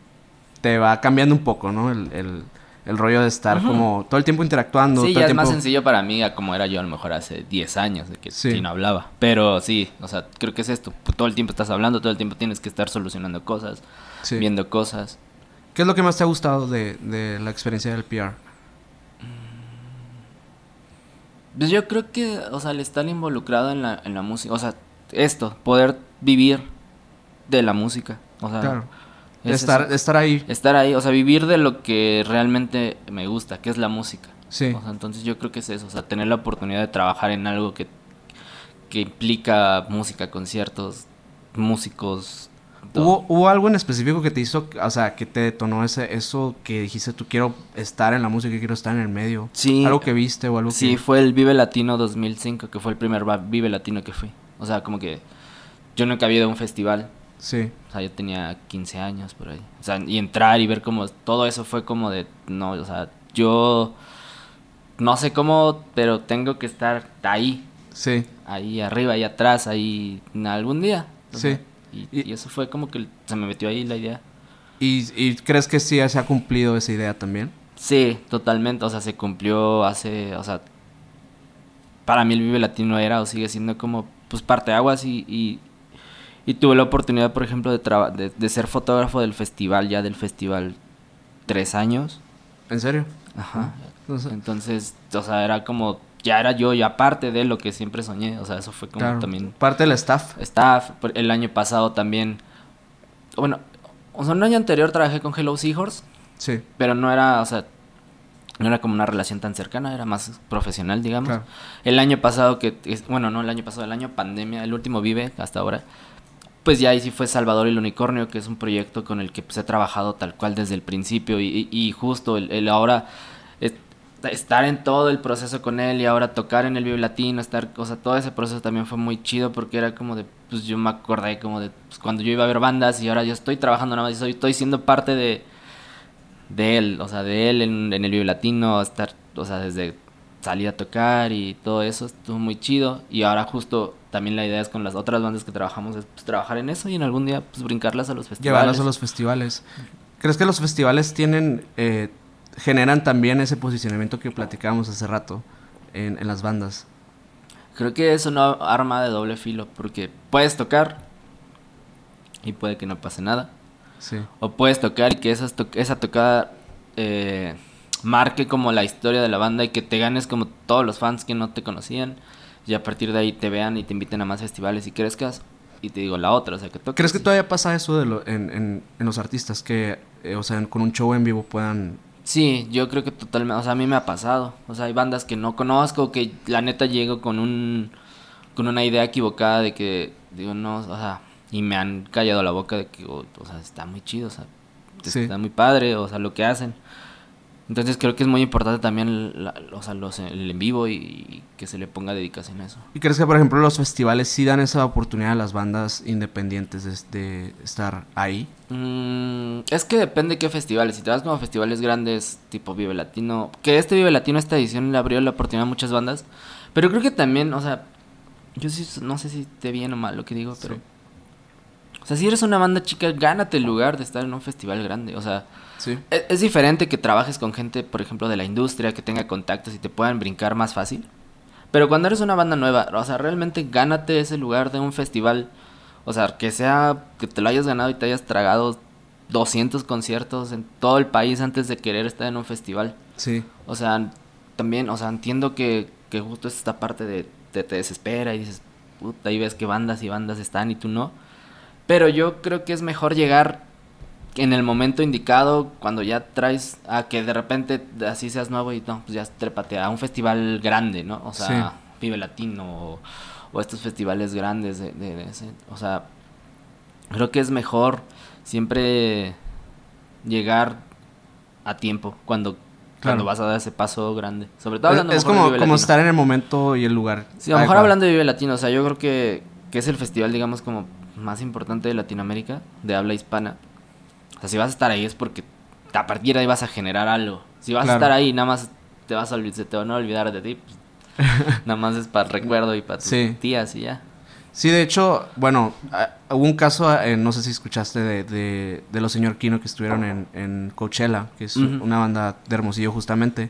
te va cambiando un poco, ¿no? el el rollo de estar como todo el tiempo interactuando. Sí, ya es más sencillo para mí como era yo a lo mejor hace 10 años, de que sí. no hablaba. Pero sí, o sea, creo que es esto. Todo el tiempo estás hablando, todo el tiempo tienes que estar solucionando cosas, viendo cosas. ¿Qué es lo que más te ha gustado de, de la experiencia del PR? Pues yo creo que, o sea, el estar involucrado en la, en la música, o sea, esto, poder vivir de la música. O sea, claro estar, estar ahí. Estar ahí, o sea, vivir de lo que realmente me gusta, que es la música. Sí. O sea, entonces yo creo que es eso, o sea, tener la oportunidad de trabajar en algo que, que implica música, conciertos, músicos. ¿Hubo, ¿Hubo algo en específico que te hizo, o sea, que te detonó ese, eso que dijiste, tú quiero estar en la música, quiero estar en el medio? Sí. ¿Algo que viste o algo sí, fue el Vive Latino 2005, que fue el primer Vive Latino que fui. O sea, como que yo nunca había ido a un festival Sí. O sea, yo tenía 15 años por ahí. O sea, y entrar y ver cómo todo eso fue como de, no, o sea, yo no sé cómo, pero tengo que estar ahí. Sí. Ahí arriba, ahí atrás, ahí algún día. sí. y, eso fue como que se me metió ahí la idea. ¿Y, ¿Y crees que sí se ha cumplido esa idea también? Sí, totalmente. O sea, se cumplió hace, o sea, para mí el Vive Latino era o sigue siendo como, pues, parte de aguas y y tuve la oportunidad, por ejemplo, de, de, ser fotógrafo del festival, ya del festival, tres años. ¿En serio? Ajá. Entonces, o sea, era como, ya era yo, ya parte de lo que siempre soñé. O sea, eso fue como también... Parte del staff. Staff. El año pasado también... Bueno, o sea, un año anterior trabajé con Hello Seahorse. Sí. Pero no era, o sea, no era como una relación tan cercana, era más profesional, digamos. El año pasado que, bueno, no el año pasado, el año pandemia, el último Vive hasta ahora, pues ya ahí sí fue Salvador el Unicornio, que es un proyecto con el que pues, he trabajado tal cual desde el principio y, justo el, ahora estar en todo el proceso con él y ahora tocar en el Vive Latino, estar, o sea, todo ese proceso también fue muy chido porque era como de, pues yo me acordé como de pues, cuando yo iba a ver bandas y ahora yo estoy trabajando nada más y soy, estoy siendo parte de, de él, o sea, de él en, en el Vive Latino, estar, o sea, desde salir a tocar y todo eso estuvo muy chido y ahora justo también la idea es con las otras bandas que trabajamos es pues, trabajar en eso y en algún día pues brincarlas a los festivales. Llevarlas a los festivales. ¿Crees que los festivales tienen, eh, generan también ese posicionamiento que platicábamos hace rato en, en las bandas? Creo que es una arma de doble filo porque puedes tocar, y puede que no pase nada. Sí. O puedes tocar y que esas to- esa tocada eh, marque como la historia de la banda y que te ganes como todos los fans que no te conocían y a partir de ahí te vean y te inviten a más festivales y crezcas. Y te digo la otra, o sea, que toques. ¿Crees que todavía pasa eso de lo- en, en- en los artistas? Que, eh, o sea, con un show en vivo puedan... Sí, yo creo que totalmente, o sea, a mí me ha pasado. O sea, hay bandas que no conozco, que la neta llego con un con una idea equivocada de que digo, no, o sea, y me han callado la boca de que, o, o sea, está muy chido, o sea, Sí. está muy padre, o sea, lo que hacen. Entonces creo que es muy importante también la- o sea, los, el en vivo y, y que se le ponga dedicación a eso. ¿Y crees que, por ejemplo, los festivales sí dan esa oportunidad a las bandas independientes de, de estar ahí? Mm, es que depende qué festivales. Si te vas como a festivales grandes, tipo Vive Latino, que este Vive Latino, esta edición le abrió la oportunidad a muchas bandas. Pero creo que también, o sea, yo sí, no sé si esté bien o mal lo que digo, pero. Sí. O sea, si eres una banda chica, gánate el lugar de estar en un festival grande. O sea, Sí. es, es diferente que trabajes con gente, por ejemplo, de la industria, que tenga contactos y te puedan brincar más fácil. Pero cuando eres una banda nueva, o sea, realmente gánate ese lugar de un festival. O sea, que sea que te lo hayas ganado y te hayas tragado 200 conciertos en todo el país antes de querer estar en un festival. Sí. O sea, también, o sea, entiendo que, que justo es esta parte de, de te desespera y dices, puta, ahí ves que bandas y bandas están y tú no. Pero yo creo que es mejor llegar en el momento indicado, cuando ya traes a que de repente así seas nuevo y no, pues ya trépate a un festival grande, ¿no? O sea, Sí. Vive Latino o, o estos festivales grandes de, de- de ese. O sea, creo que es mejor siempre llegar a tiempo cuando, cuando Claro. vas a dar ese paso grande. Sobre todo Es, hablando es de como, Vive como estar en el momento y el lugar. Sí, a lo mejor hablando de Vive Latino, o sea, yo creo que, que es el festival, digamos, como más importante de Latinoamérica, de habla hispana. O sea, si vas a estar ahí es porque a partir de ahí vas a generar algo. Si vas Claro. a estar ahí, nada más te vas a olvidar, se te van a olvidar de ti. pues, nada más es para el recuerdo y para tus Sí. tías y ya. Sí, de hecho, bueno, hubo un caso, eh, no sé si escuchaste, de, de, de los señor Kino que estuvieron en, en Coachella, que es Ujú. una banda de Hermosillo justamente.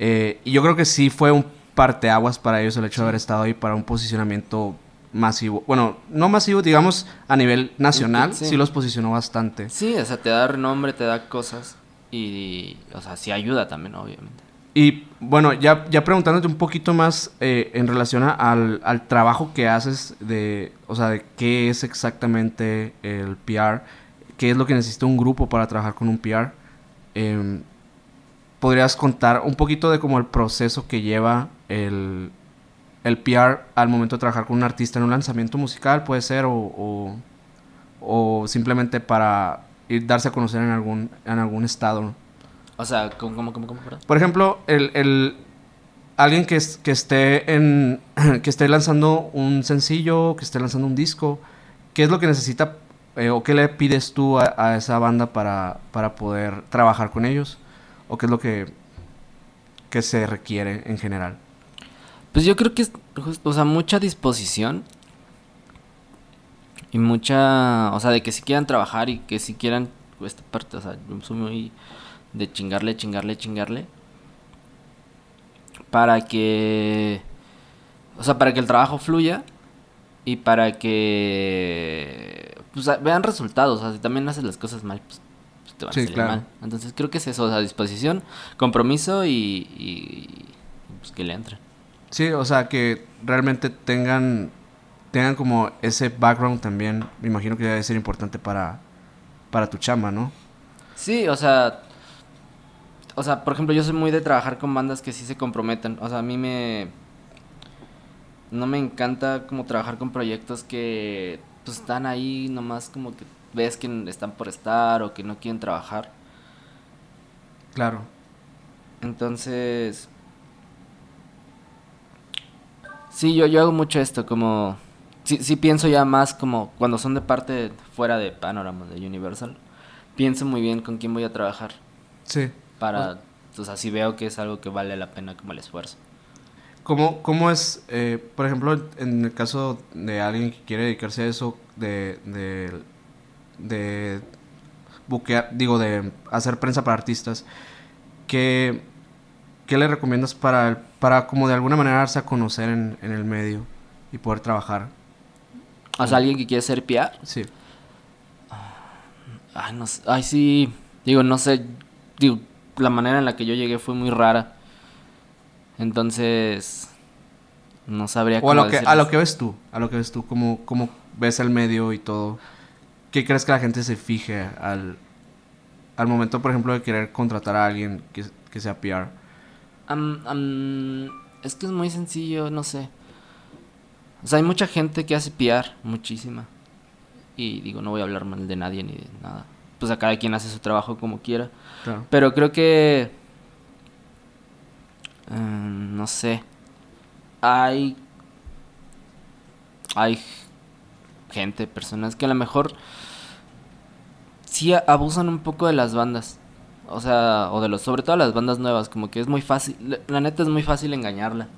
Eh, y yo creo que sí fue un parteaguas para ellos el hecho de haber estado ahí para un posicionamiento masivo. Bueno, no masivo, digamos, a nivel nacional, Sí. sí, los posicionó bastante. Sí, o sea, te da renombre, te da cosas y, o sea, sí ayuda también, obviamente. Y bueno, ya, ya preguntándote un poquito más eh, en relación a- al, al trabajo que haces de, o sea, de qué es exactamente el PR, qué es lo que necesita un grupo para trabajar con un PR. Em, ¿Podrías contar un poquito de como el proceso que lleva el, el PR al momento de trabajar con un artista en un lanzamiento musical, puede ser, o, o, o simplemente para ir, darse a conocer en algún, en algún estado? O sea, ¿cómo, cómo, cómo, cómo? Por ejemplo, el, el- alguien que, es- que esté en que esté lanzando un sencillo, que esté lanzando un disco, ¿qué es lo que necesita eh, o qué le pides tú a, a esa banda para, para poder trabajar con ellos? ¿O qué es lo que, que se requiere en general? Pues yo creo que es, o sea, mucha disposición y mucha, o sea, de que si quieran trabajar y que si quieran esta parte, o sea, yo soy muy de chingarle, chingarle, chingarle para que, o sea, para que el trabajo fluya y para que, pues, vean resultados, o sea, si también haces las cosas mal, pues, pues, te van Sí, a salir claro. mal. Entonces creo que es eso, o sea, disposición, compromiso y, y pues que le entren. Sí, o sea, que realmente tengan, tengan como ese background también, me imagino que debe ser importante para, para tu chamba, ¿no? Sí, o sea, o sea, por ejemplo, yo soy muy de trabajar con bandas que sí se comprometen. O sea, a mí me no me encanta como trabajar con proyectos que pues están ahí nomás como que ves que están por estar o que no quieren trabajar. Claro. Entonces, sí, yo, yo hago mucho esto, como, sí, sí pienso ya más como cuando son de parte fuera de Panorama, de Universal, pienso muy bien con quién voy a trabajar Sí. para, pues así veo que es algo que vale la pena como el esfuerzo. ¿Cómo, cómo es, eh, por ejemplo, en el caso de alguien que quiere dedicarse a eso, de, de, de buquear, digo, de hacer prensa para artistas, ¿qué, qué le recomiendas para, para como de alguna manera darse a conocer en, en el medio y poder trabajar? O sea, alguien que quiere ser PR, Sí, Ay, no sé. Ay, sí. Digo, no sé. Digo, la manera en la que yo llegué fue muy rara. Entonces. No sabría o a lo, que, a lo que ves tú. A lo que ves tú. Cómo, cómo ves el medio y todo. ¿Qué crees que la gente se fije al, al momento, por ejemplo, de querer contratar a alguien que, que sea PR? Es que es muy sencillo, no sé. O sea, hay mucha gente que hace PR, muchísima. Y digo, no voy a hablar mal de nadie ni de nada. Pues a cada quien hace su trabajo como quiera. Pero creo que... Em, no sé. Hay... Hay gente, personas que a lo mejor sí abusan un poco de las bandas. O sea, o de los, sobre todo las bandas nuevas, como que es muy fácil, la neta es muy fácil engañarla.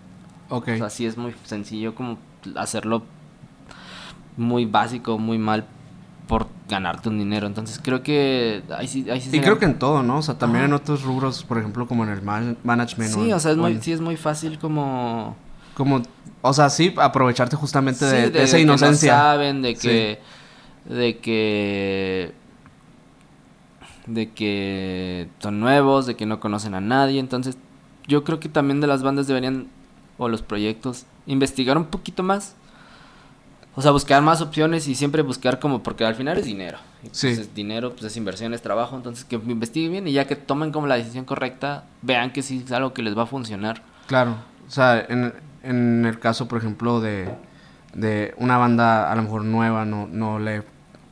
Ok. O sea, sí es muy sencillo como hacerlo muy básico, muy mal por ganarte un dinero. Entonces creo que ahí sí, ahí sí Y creo que en todo, ¿no? O sea, también en otros rubros, por ejemplo, como en el management. Sí, o, sea, es muy, sí es muy fácil como... Como, o sea, sí, aprovecharte justamente de, esa inocencia. Que no saben, de que... De que de que son nuevos, de que no conocen a nadie. Entonces, yo creo que también de las bandas deberían, o los proyectos, investigar un poquito más. O sea, buscar más opciones y siempre buscar como, porque al final es dinero. Pues es dinero, pues es inversión, es trabajo. Entonces, que investiguen bien y ya que tomen como la decisión correcta, vean que sí es algo que les va a funcionar. Claro. O sea, en, en el caso, por ejemplo, de, de una banda a lo mejor nueva, no, no le,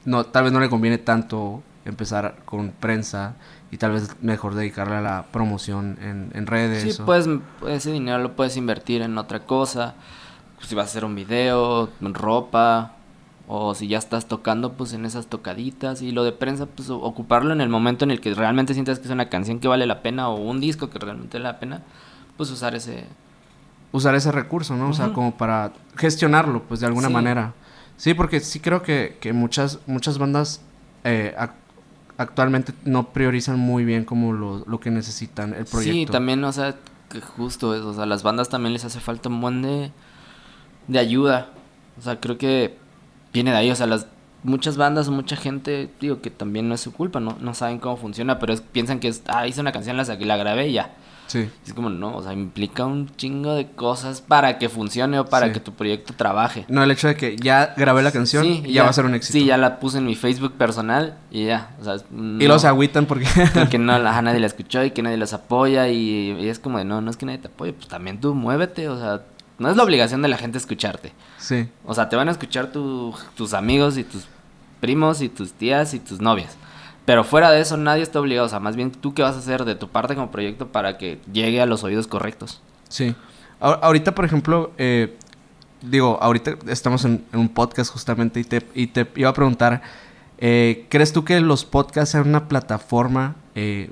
no, tal vez no le conviene tanto empezar con prensa y tal vez mejor dedicarle a la promoción en, redes. Sí, pues ese dinero lo puedes invertir en otra cosa. Pues, si vas a hacer un video, ropa, o si ya estás tocando, pues en esas tocaditas. Y lo de prensa, pues ocuparlo en el momento en el que realmente sientas que es una canción que vale la pena o un disco que realmente vale la pena, pues usar ese... Usar ese recurso, ¿no? O sea, como para gestionarlo, pues de alguna manera. Sí, porque sí creo que, que muchas, muchas bandas eh, actualmente no priorizan muy bien como lo, lo que necesitan el proyecto. Sí, también, o sea, que justo eso, o sea, las bandas también les hace falta un buen de, de ayuda. O sea, creo que viene de ahí, o sea, las muchas bandas, mucha gente, digo que también no es su culpa, no, no saben cómo funciona, pero piensan que es, ah, hice una canción, la, la grabé y ya. Sí. Es como, no, o sea, implica un chingo de cosas para que funcione o para que tu proyecto trabaje. No, el hecho de que ya grabé la canción y ya, va a ser un éxito. Sí, ya la puse en mi Facebook personal y ya. O sea, y los agüitan porque... porque no, la, nadie la escuchó y que nadie los apoya y, y, es como de, no, no es que nadie te apoye, pues también tú muévete, o sea, no es la obligación de la gente escucharte. Sí. O sea, te van a escuchar tu, tus amigos y tus primos y tus tías y tus novias. Pero fuera de eso, nadie está obligado. O sea, más bien tú qué vas a hacer de tu parte como proyecto para que llegue a los oídos correctos. Sí. ahorita, por ejemplo, eh, digo, ahorita estamos en, un podcast justamente y te, y te iba a preguntar, eh, ¿crees tú que los podcasts sean una plataforma eh,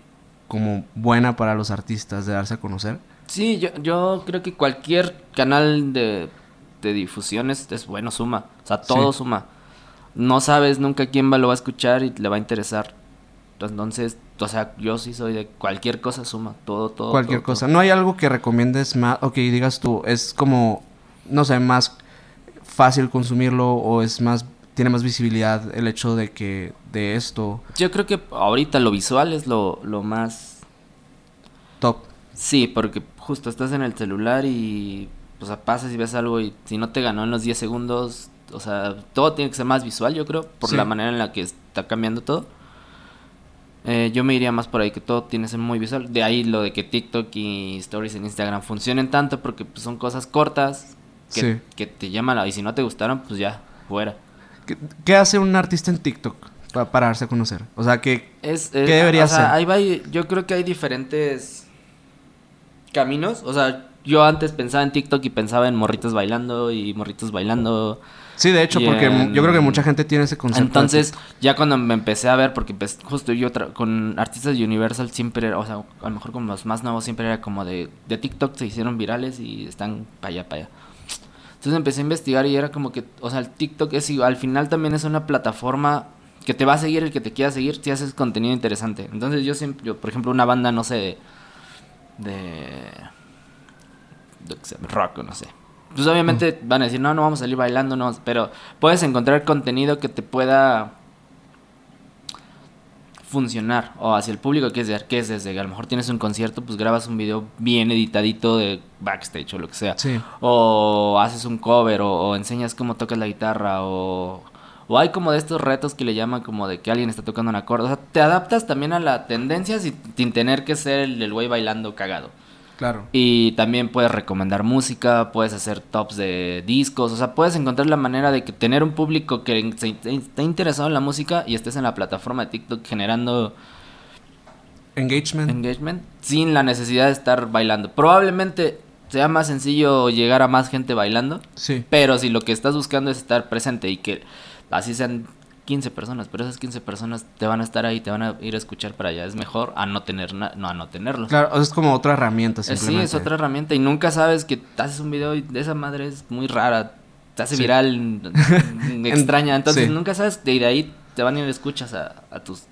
como buena para los artistas de darse a conocer? Sí, yo, yo creo que cualquier canal de, de difusión es, bueno, suma. O sea, todo suma. No sabes nunca quién va, lo va a escuchar y le va a interesar. Entonces, o sea, yo sí soy de cualquier cosa suma, todo, todo. Cualquier cosa. ¿No hay algo que recomiendes más, o que digas tú, es como, no sé, más fácil consumirlo o es más, tiene más visibilidad el hecho de que, de esto? Yo creo que ahorita lo visual es lo, lo más... Top. Sí, porque justo estás en el celular y, o sea, pasas y ves algo y si no te ganó en los 10 segundos, o sea, todo tiene que ser más visual, yo creo, por la manera en la que está cambiando todo. Eh, yo me iría más por ahí que todo tiene que ser muy visual. De ahí lo de que TikTok y Stories en Instagram funcionen tanto porque pues, son cosas cortas que, que te llaman. Y si no te gustaron, pues ya, fuera. ¿Qué, hace un artista en TikTok para, para darse a conocer? O sea, ¿qué, es, ¿qué debería hacer? Ahí va, yo creo que hay diferentes caminos. O sea, yo antes pensaba en TikTok y pensaba en morritos bailando y morritos bailando Sí, de hecho, porque yo creo que mucha gente tiene ese concepto. Entonces, ya cuando me empecé a ver, porque pues, justo yo con artistas de Universal siempre, o sea, a lo mejor con los más nuevos siempre era como de, de TikTok se hicieron virales y están para allá, para allá. Entonces empecé a investigar y era como que, o sea, el TikTok es al final también es una plataforma que te va a seguir el que te quiera seguir si haces contenido interesante. Entonces yo siempre, yo, por ejemplo, una banda, no sé, de, de, de rock no sé pues obviamente van a decir, no, no vamos a salir bailando, no, pero puedes encontrar contenido que te pueda funcionar o hacia el público que es, que es desde a lo mejor tienes un concierto pues grabas un video bien editadito de backstage o lo que sea. Sí. o haces un cover o, o enseñas cómo tocas la guitarra o, o hay como de estos retos que le llaman como de que alguien está tocando un acorde. O sea te adaptas también a la tendencia sin, sin tener que ser el el güey bailando cagado Claro. y también puedes recomendar música, puedes hacer tops de discos, o sea, puedes encontrar la manera de que tener un público que se- esté interesado en la música y estés en la plataforma de TikTok generando Engagement. engagement sin la necesidad de estar bailando. Probablemente sea más sencillo llegar a más gente bailando, sí. pero si lo que estás buscando es estar presente y que así sean 15 personas, pero esas 15 personas te van a estar ahí, te van a ir a escuchar para allá, es mejor a no tener na- no a no tenerlos. Claro, es como otra herramienta Eh, Sí, simplemente. es otra herramienta y nunca sabes que haces un video y de esa madre es muy rara, te hace Sí. viral, extraña, entonces sí. nunca sabes y de ahí te van a ir escuchas a, a tus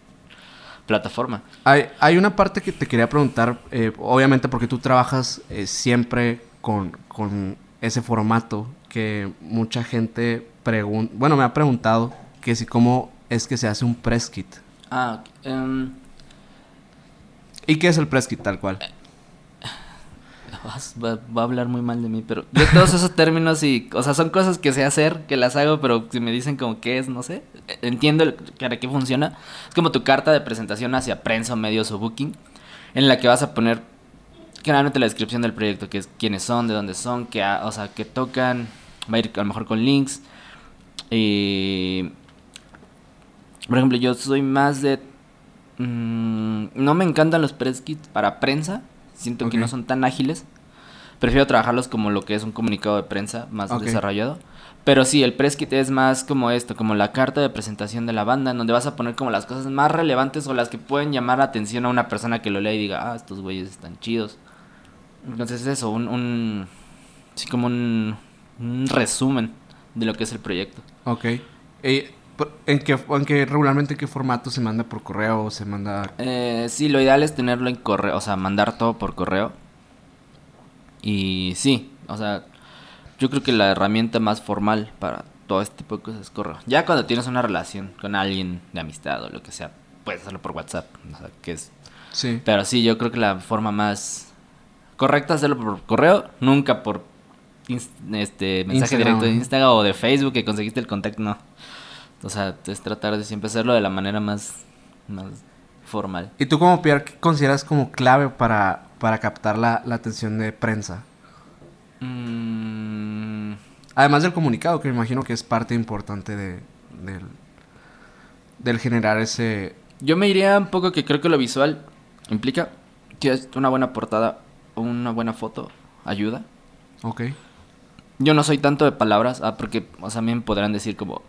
plataforma. Hay, hay una parte que te quería preguntar, eh, obviamente porque tú trabajas eh, siempre con, con ese formato que mucha gente pregunta, bueno, me ha preguntado que si cómo es que se hace un press kit. Ah, ok, em, ¿Y qué es el press kit tal cual? vas- va, va a hablar muy mal de mí, pero yo todos esos términos y, o sea, son cosas que sé hacer, que las hago, pero si me dicen como qué es, no sé, eh, entiendo el- para qué funciona. Es como tu carta de presentación hacia prensa o medios o booking, en la que vas a poner generalmente la descripción del proyecto, que es quiénes son, de dónde son, que, o sea, que tocan, va a ir a lo mejor con links. Y, por ejemplo, yo soy más de... mm, no me encantan los press kits para prensa, siento que Ok. no son tan ágiles. Prefiero trabajarlos como lo que es un comunicado de prensa más Ok. desarrollado. Pero sí, el press kit es más como esto, como la carta de presentación de la banda, en donde vas a poner como las cosas más relevantes o las que pueden llamar la atención a una persona que lo lea y diga, ah, estos güeyes están chidos. Entonces es eso, un, un sí, como un, un resumen de lo que es el proyecto. Ok. Eh, ¿En qué, en qué regularmente en qué formato se manda por correo o se manda? Eh, sí, lo ideal es tenerlo en correo, o sea, mandar todo por correo. Y sí, o sea, yo creo que la herramienta más formal para todo este tipo de cosas es correo. Ya cuando tienes una relación con alguien de amistad o lo que sea, puedes hacerlo por WhatsApp, o sea, que es... Sí. Pero sí, yo creo que la forma más correcta es hacerlo por correo, nunca por este mensaje Instagram. directo de Instagram o de Facebook que conseguiste el contacto, no. O sea, es tratar de siempre hacerlo de la manera más, más formal. ¿Y tú como PR qué consideras como clave para, para captar la, la atención de prensa? Mm, Además del comunicado, que me imagino que es parte importante de, del, del generar ese... yo me iría un poco que creo que lo visual implica que es una buena portada o una buena foto ayuda. Ok. Yo no soy tanto de palabras, ah, porque, o sea, me podrán decir como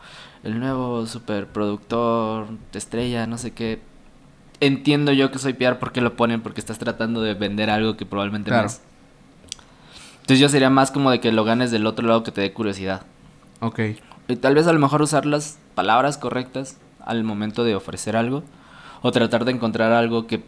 el nuevo superproductor estrella, no sé qué. Entiendo yo que soy PR porque lo ponen, porque estás tratando de vender algo que probablemente Claro. no es. Entonces yo sería más como de que lo ganes del otro lado que te dé curiosidad. Ok. Y tal vez a lo mejor usar las palabras correctas al momento de ofrecer algo. O tratar de encontrar algo que,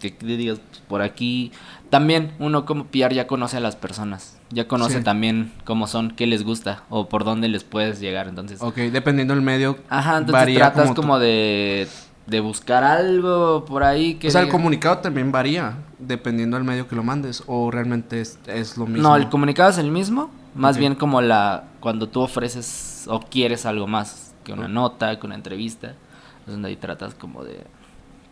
que digas "Pues, por aquí. También uno como PR ya conoce a las personas. Ya conoce Sí. también cómo son, qué les gusta o por dónde les puedes llegar. Entonces, Ok, dependiendo del medio. ajá, entonces varía tratas como de, de buscar algo por ahí que... O sea, el comunicado también varía dependiendo del medio que lo mandes o realmente es, es lo mismo. No, el comunicado es el mismo, más bien como la cuando tú ofreces o quieres algo más que una nota, que una entrevista, es donde ahí tratas como de,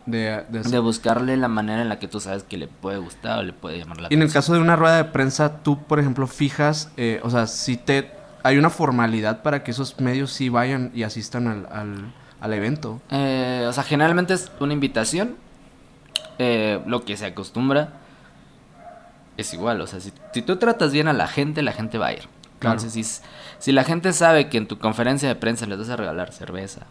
de, de- de buscarle la manera en la que tú sabes que le puede gustar o le puede llamar la Y en el atención. caso de una rueda de prensa, tú, por ejemplo, fijas, eh, o sea, si te... Hay una formalidad para que esos medios sí vayan y asistan al, al, al evento. Eh, o sea, generalmente es una invitación, eh, lo que se acostumbra es igual, o sea, si, si tú tratas bien a la gente, la gente va a ir. Claro. Entonces, si, si la gente sabe que en tu conferencia de prensa les vas a regalar cerveza,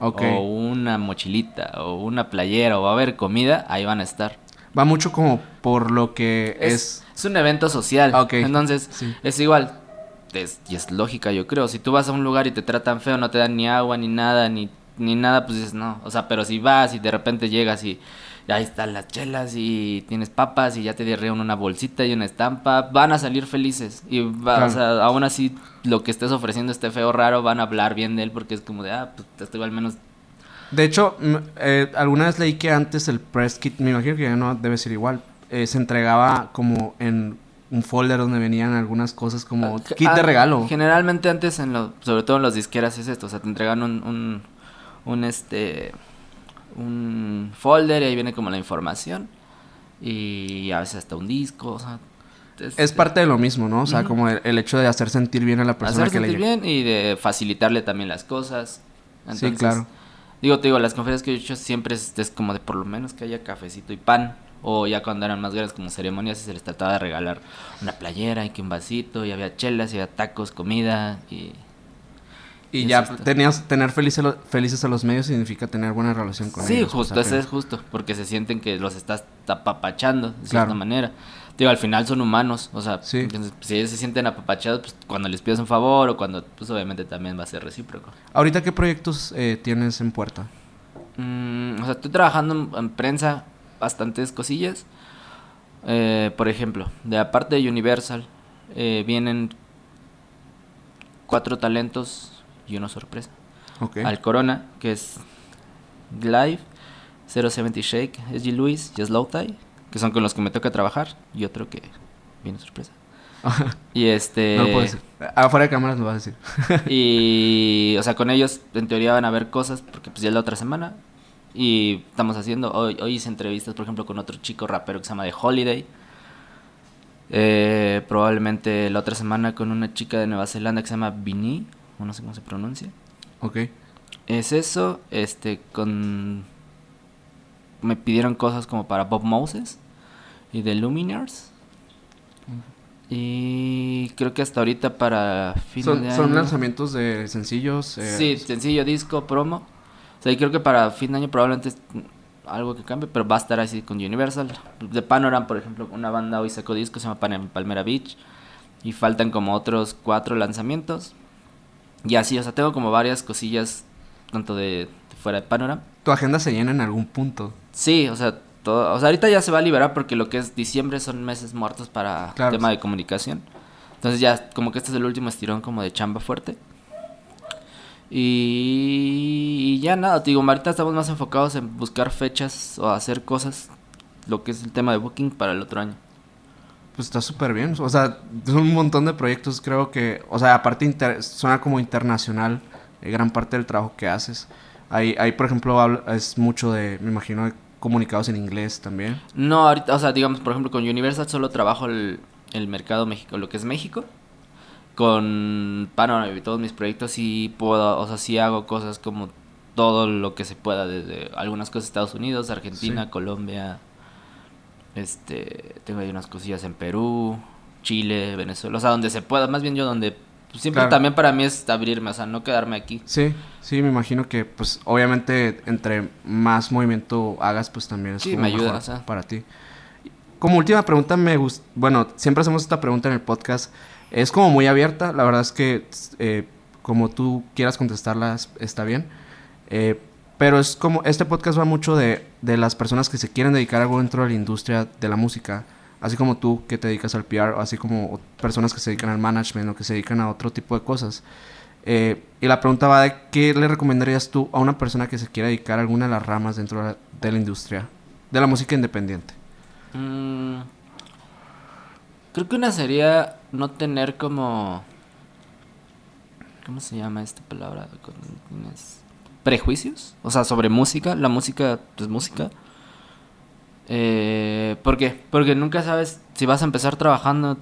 Ok. o una mochilita, o una playera, o va a haber comida, ahí van a estar. Va mucho como por lo que es... Es, es un evento social. Ah, ok. Entonces, Sí. es igual. Es- y es lógica, yo creo. Si tú vas a un lugar y te tratan feo, no te dan ni agua, ni nada, ni, ni nada, pues dices no. O sea, pero si vas y de repente llegas y ahí están las chelas y tienes papas y ya te dieron una bolsita y una estampa, van a salir felices. Y va, Claro. o sea, aún así lo que estés ofreciendo esté feo raro, van a hablar bien de él porque es como de, ah, pues este güey al menos De hecho, eh, alguna vez leí que antes el press kit, me imagino que ya no debe ser igual, eh, se entregaba como en un folder donde venían algunas cosas como Ah, kit de ah, regalo. Generalmente antes, en lo, sobre todo en las disqueras, es esto. O sea, te entregan un, un, un, este, un folder y ahí viene como la información. Y a veces hasta un disco. O sea, Es parte de lo mismo, ¿no? O sea, Ujú. como el, el hecho de hacer sentir bien a la persona hacer que le sentir bien y de facilitarle también las cosas. Sí, claro. Digo, te digo, las conferencias que yo he hecho siempre es, es como de por lo menos que haya cafecito y pan. O ya cuando eran más grandes como ceremonias se les trataba de regalar una playera y que un vasito y había chelas y había tacos, comida y... Y ya tenías, tener felices, felices a los medios significa tener buena relación con Sí, ellos. justo, o sea, eso es justo, porque se sienten que los estás apapachando de Claro. cierta manera. Digo, al final son humanos, o sea, Sí. si ellos se sienten apapachados, pues cuando les pides un favor o cuando, pues obviamente también va a ser recíproco. Ahorita, ¿qué proyectos eh, tienes en puerta? Mm, o sea, estoy trabajando en, en prensa bastantes cosillas. Eh, por ejemplo, de aparte de Universal, eh, vienen cuatro talentos y una sorpresa. Ok. Al Corona, que es Live, 070 Shake, SG Luis y Slow Tie, que son con los que me toca trabajar, y otro que viene sorpresa. Y este. no lo puedo decir. Afuera de cámaras lo vas a decir. Y, o sea, con ellos en teoría van a haber cosas, porque pues ya es la otra semana. Y estamos haciendo, hoy, hoy hice entrevistas, por ejemplo, con otro chico rapero que se llama The Holiday. Eh, probablemente la otra semana con una chica de Nueva Zelanda que se llama Vini, o no sé cómo se pronuncia. ok. Es eso, este, con... Me pidieron cosas como para Bob Moses y The Luminars. Y creo que hasta ahorita para fin Son, de son año- lanzamientos de sencillos. eh, Sí, sencillo, disco, promo. O sea, y creo que para fin de año probablemente es algo que cambie, pero va a estar así con Universal. De Panorama, por ejemplo, una banda hoy sacó disco, se llama Palmera Beach. Y faltan como otros cuatro lanzamientos. Y así, o sea, tengo como varias cosillas, tanto de, de fuera de Panorama. Tu agenda se llena en algún punto. Sí, o sea, todo, o sea, ahorita ya se va a liberar porque lo que es diciembre son meses muertos para Claro, tema sí. de comunicación. Entonces ya como que este es el último estirón como de chamba fuerte. Y, y ya nada, te digo, ahorita estamos más enfocados en buscar fechas o hacer cosas, lo que es el tema de booking para el otro año. Pues está súper bien. O sea, son un montón de proyectos. Creo que, o sea, aparte inter- suena como internacional eh, gran parte del trabajo que haces. Ahí, ahí por ejemplo, es mucho de, me imagino, de comunicados en inglés también. No, ahorita, o sea, digamos, por ejemplo, con Universal solo trabajo el, el mercado México, lo que es México. Con Panorama y todos mis proyectos sí puedo, o sea, sí hago cosas como todo lo que se pueda, desde algunas cosas Estados Unidos, Argentina, Sí. Colombia, este, tengo ahí unas cosillas en Perú, Chile, Venezuela, o sea, donde se pueda, más bien yo donde, pues, siempre Claro. también para mí es abrirme, o sea, no quedarme aquí. Sí, sí, me imagino que, pues, obviamente, entre más movimiento hagas, pues también es Sí, como me ayuda, mejor o sea. para ti. Como última pregunta, me gusta, bueno, siempre hacemos esta pregunta en el podcast, es como muy abierta, la verdad es que, eh, como tú quieras contestarla, es- está bien, Eh, pero es como, este podcast va mucho de, de las personas que se quieren dedicar a algo dentro de la industria de la música, así como tú que te dedicas al PR, así como personas que se dedican al management o que se dedican a otro tipo de cosas. Eh, y la pregunta va de qué le recomendarías tú a una persona que se quiera dedicar a alguna de las ramas dentro de la, industria de la música independiente. Mm, creo que una sería no tener como... ¿Cómo se llama esta palabra? Prejuicios, o sea, sobre música. La música es música. Eh, ¿Por qué? Porque nunca sabes si vas a empezar trabajando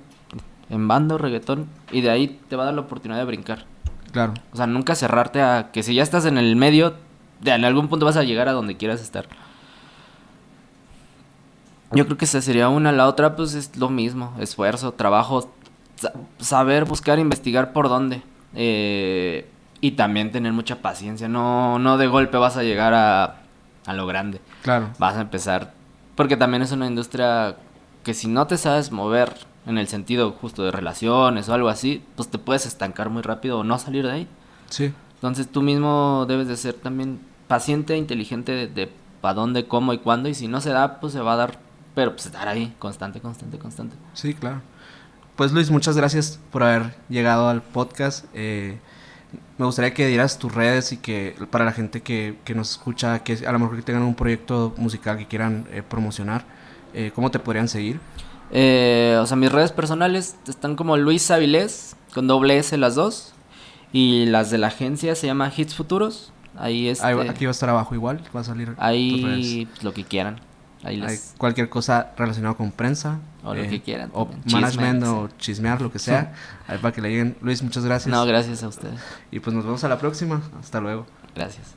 en banda o reggaetón y de ahí te va a dar la oportunidad de brincar. Claro. O sea, nunca cerrarte a que si ya estás en el medio, de en algún punto vas a llegar a donde quieras estar. Yo creo que esa sería una. La otra, pues es lo mismo: esfuerzo, trabajo, sa- saber, buscar, investigar por dónde. Eh, y también tener mucha paciencia. No, no de golpe vas a llegar a, a lo grande. Claro. Vas a empezar. Porque también es una industria que si no te sabes mover en el sentido justo de relaciones o algo así, pues te puedes estancar muy rápido o no salir de ahí. Sí. Entonces tú mismo debes de ser también paciente e inteligente de, de para dónde, cómo y cuándo. Y si no se da, pues se va a dar. Pero pues estar ahí, constante, constante, constante. Sí, claro. Pues Luis, muchas gracias por haber llegado al podcast. Eh, me gustaría que dieras tus redes y que para la gente que, que nos escucha, que a lo mejor que tengan un proyecto musical que quieran eh, promocionar, eh, ¿cómo te podrían seguir? Eh, o sea, mis redes personales están como Luis Avilés, con doble S las dos. Y las de la agencia se llama Hits Futuros. Ahí este, Aquí va a estar abajo igual, va a salir. Ahí pues, lo que quieran. Ahí les... cualquier cosa relacionada con prensa. O lo que quieran. O management o chismear, lo que sea. ahí para que le digan. Luis, muchas gracias. No, gracias a ustedes. Y pues nos vemos a la próxima. Hasta luego. Gracias.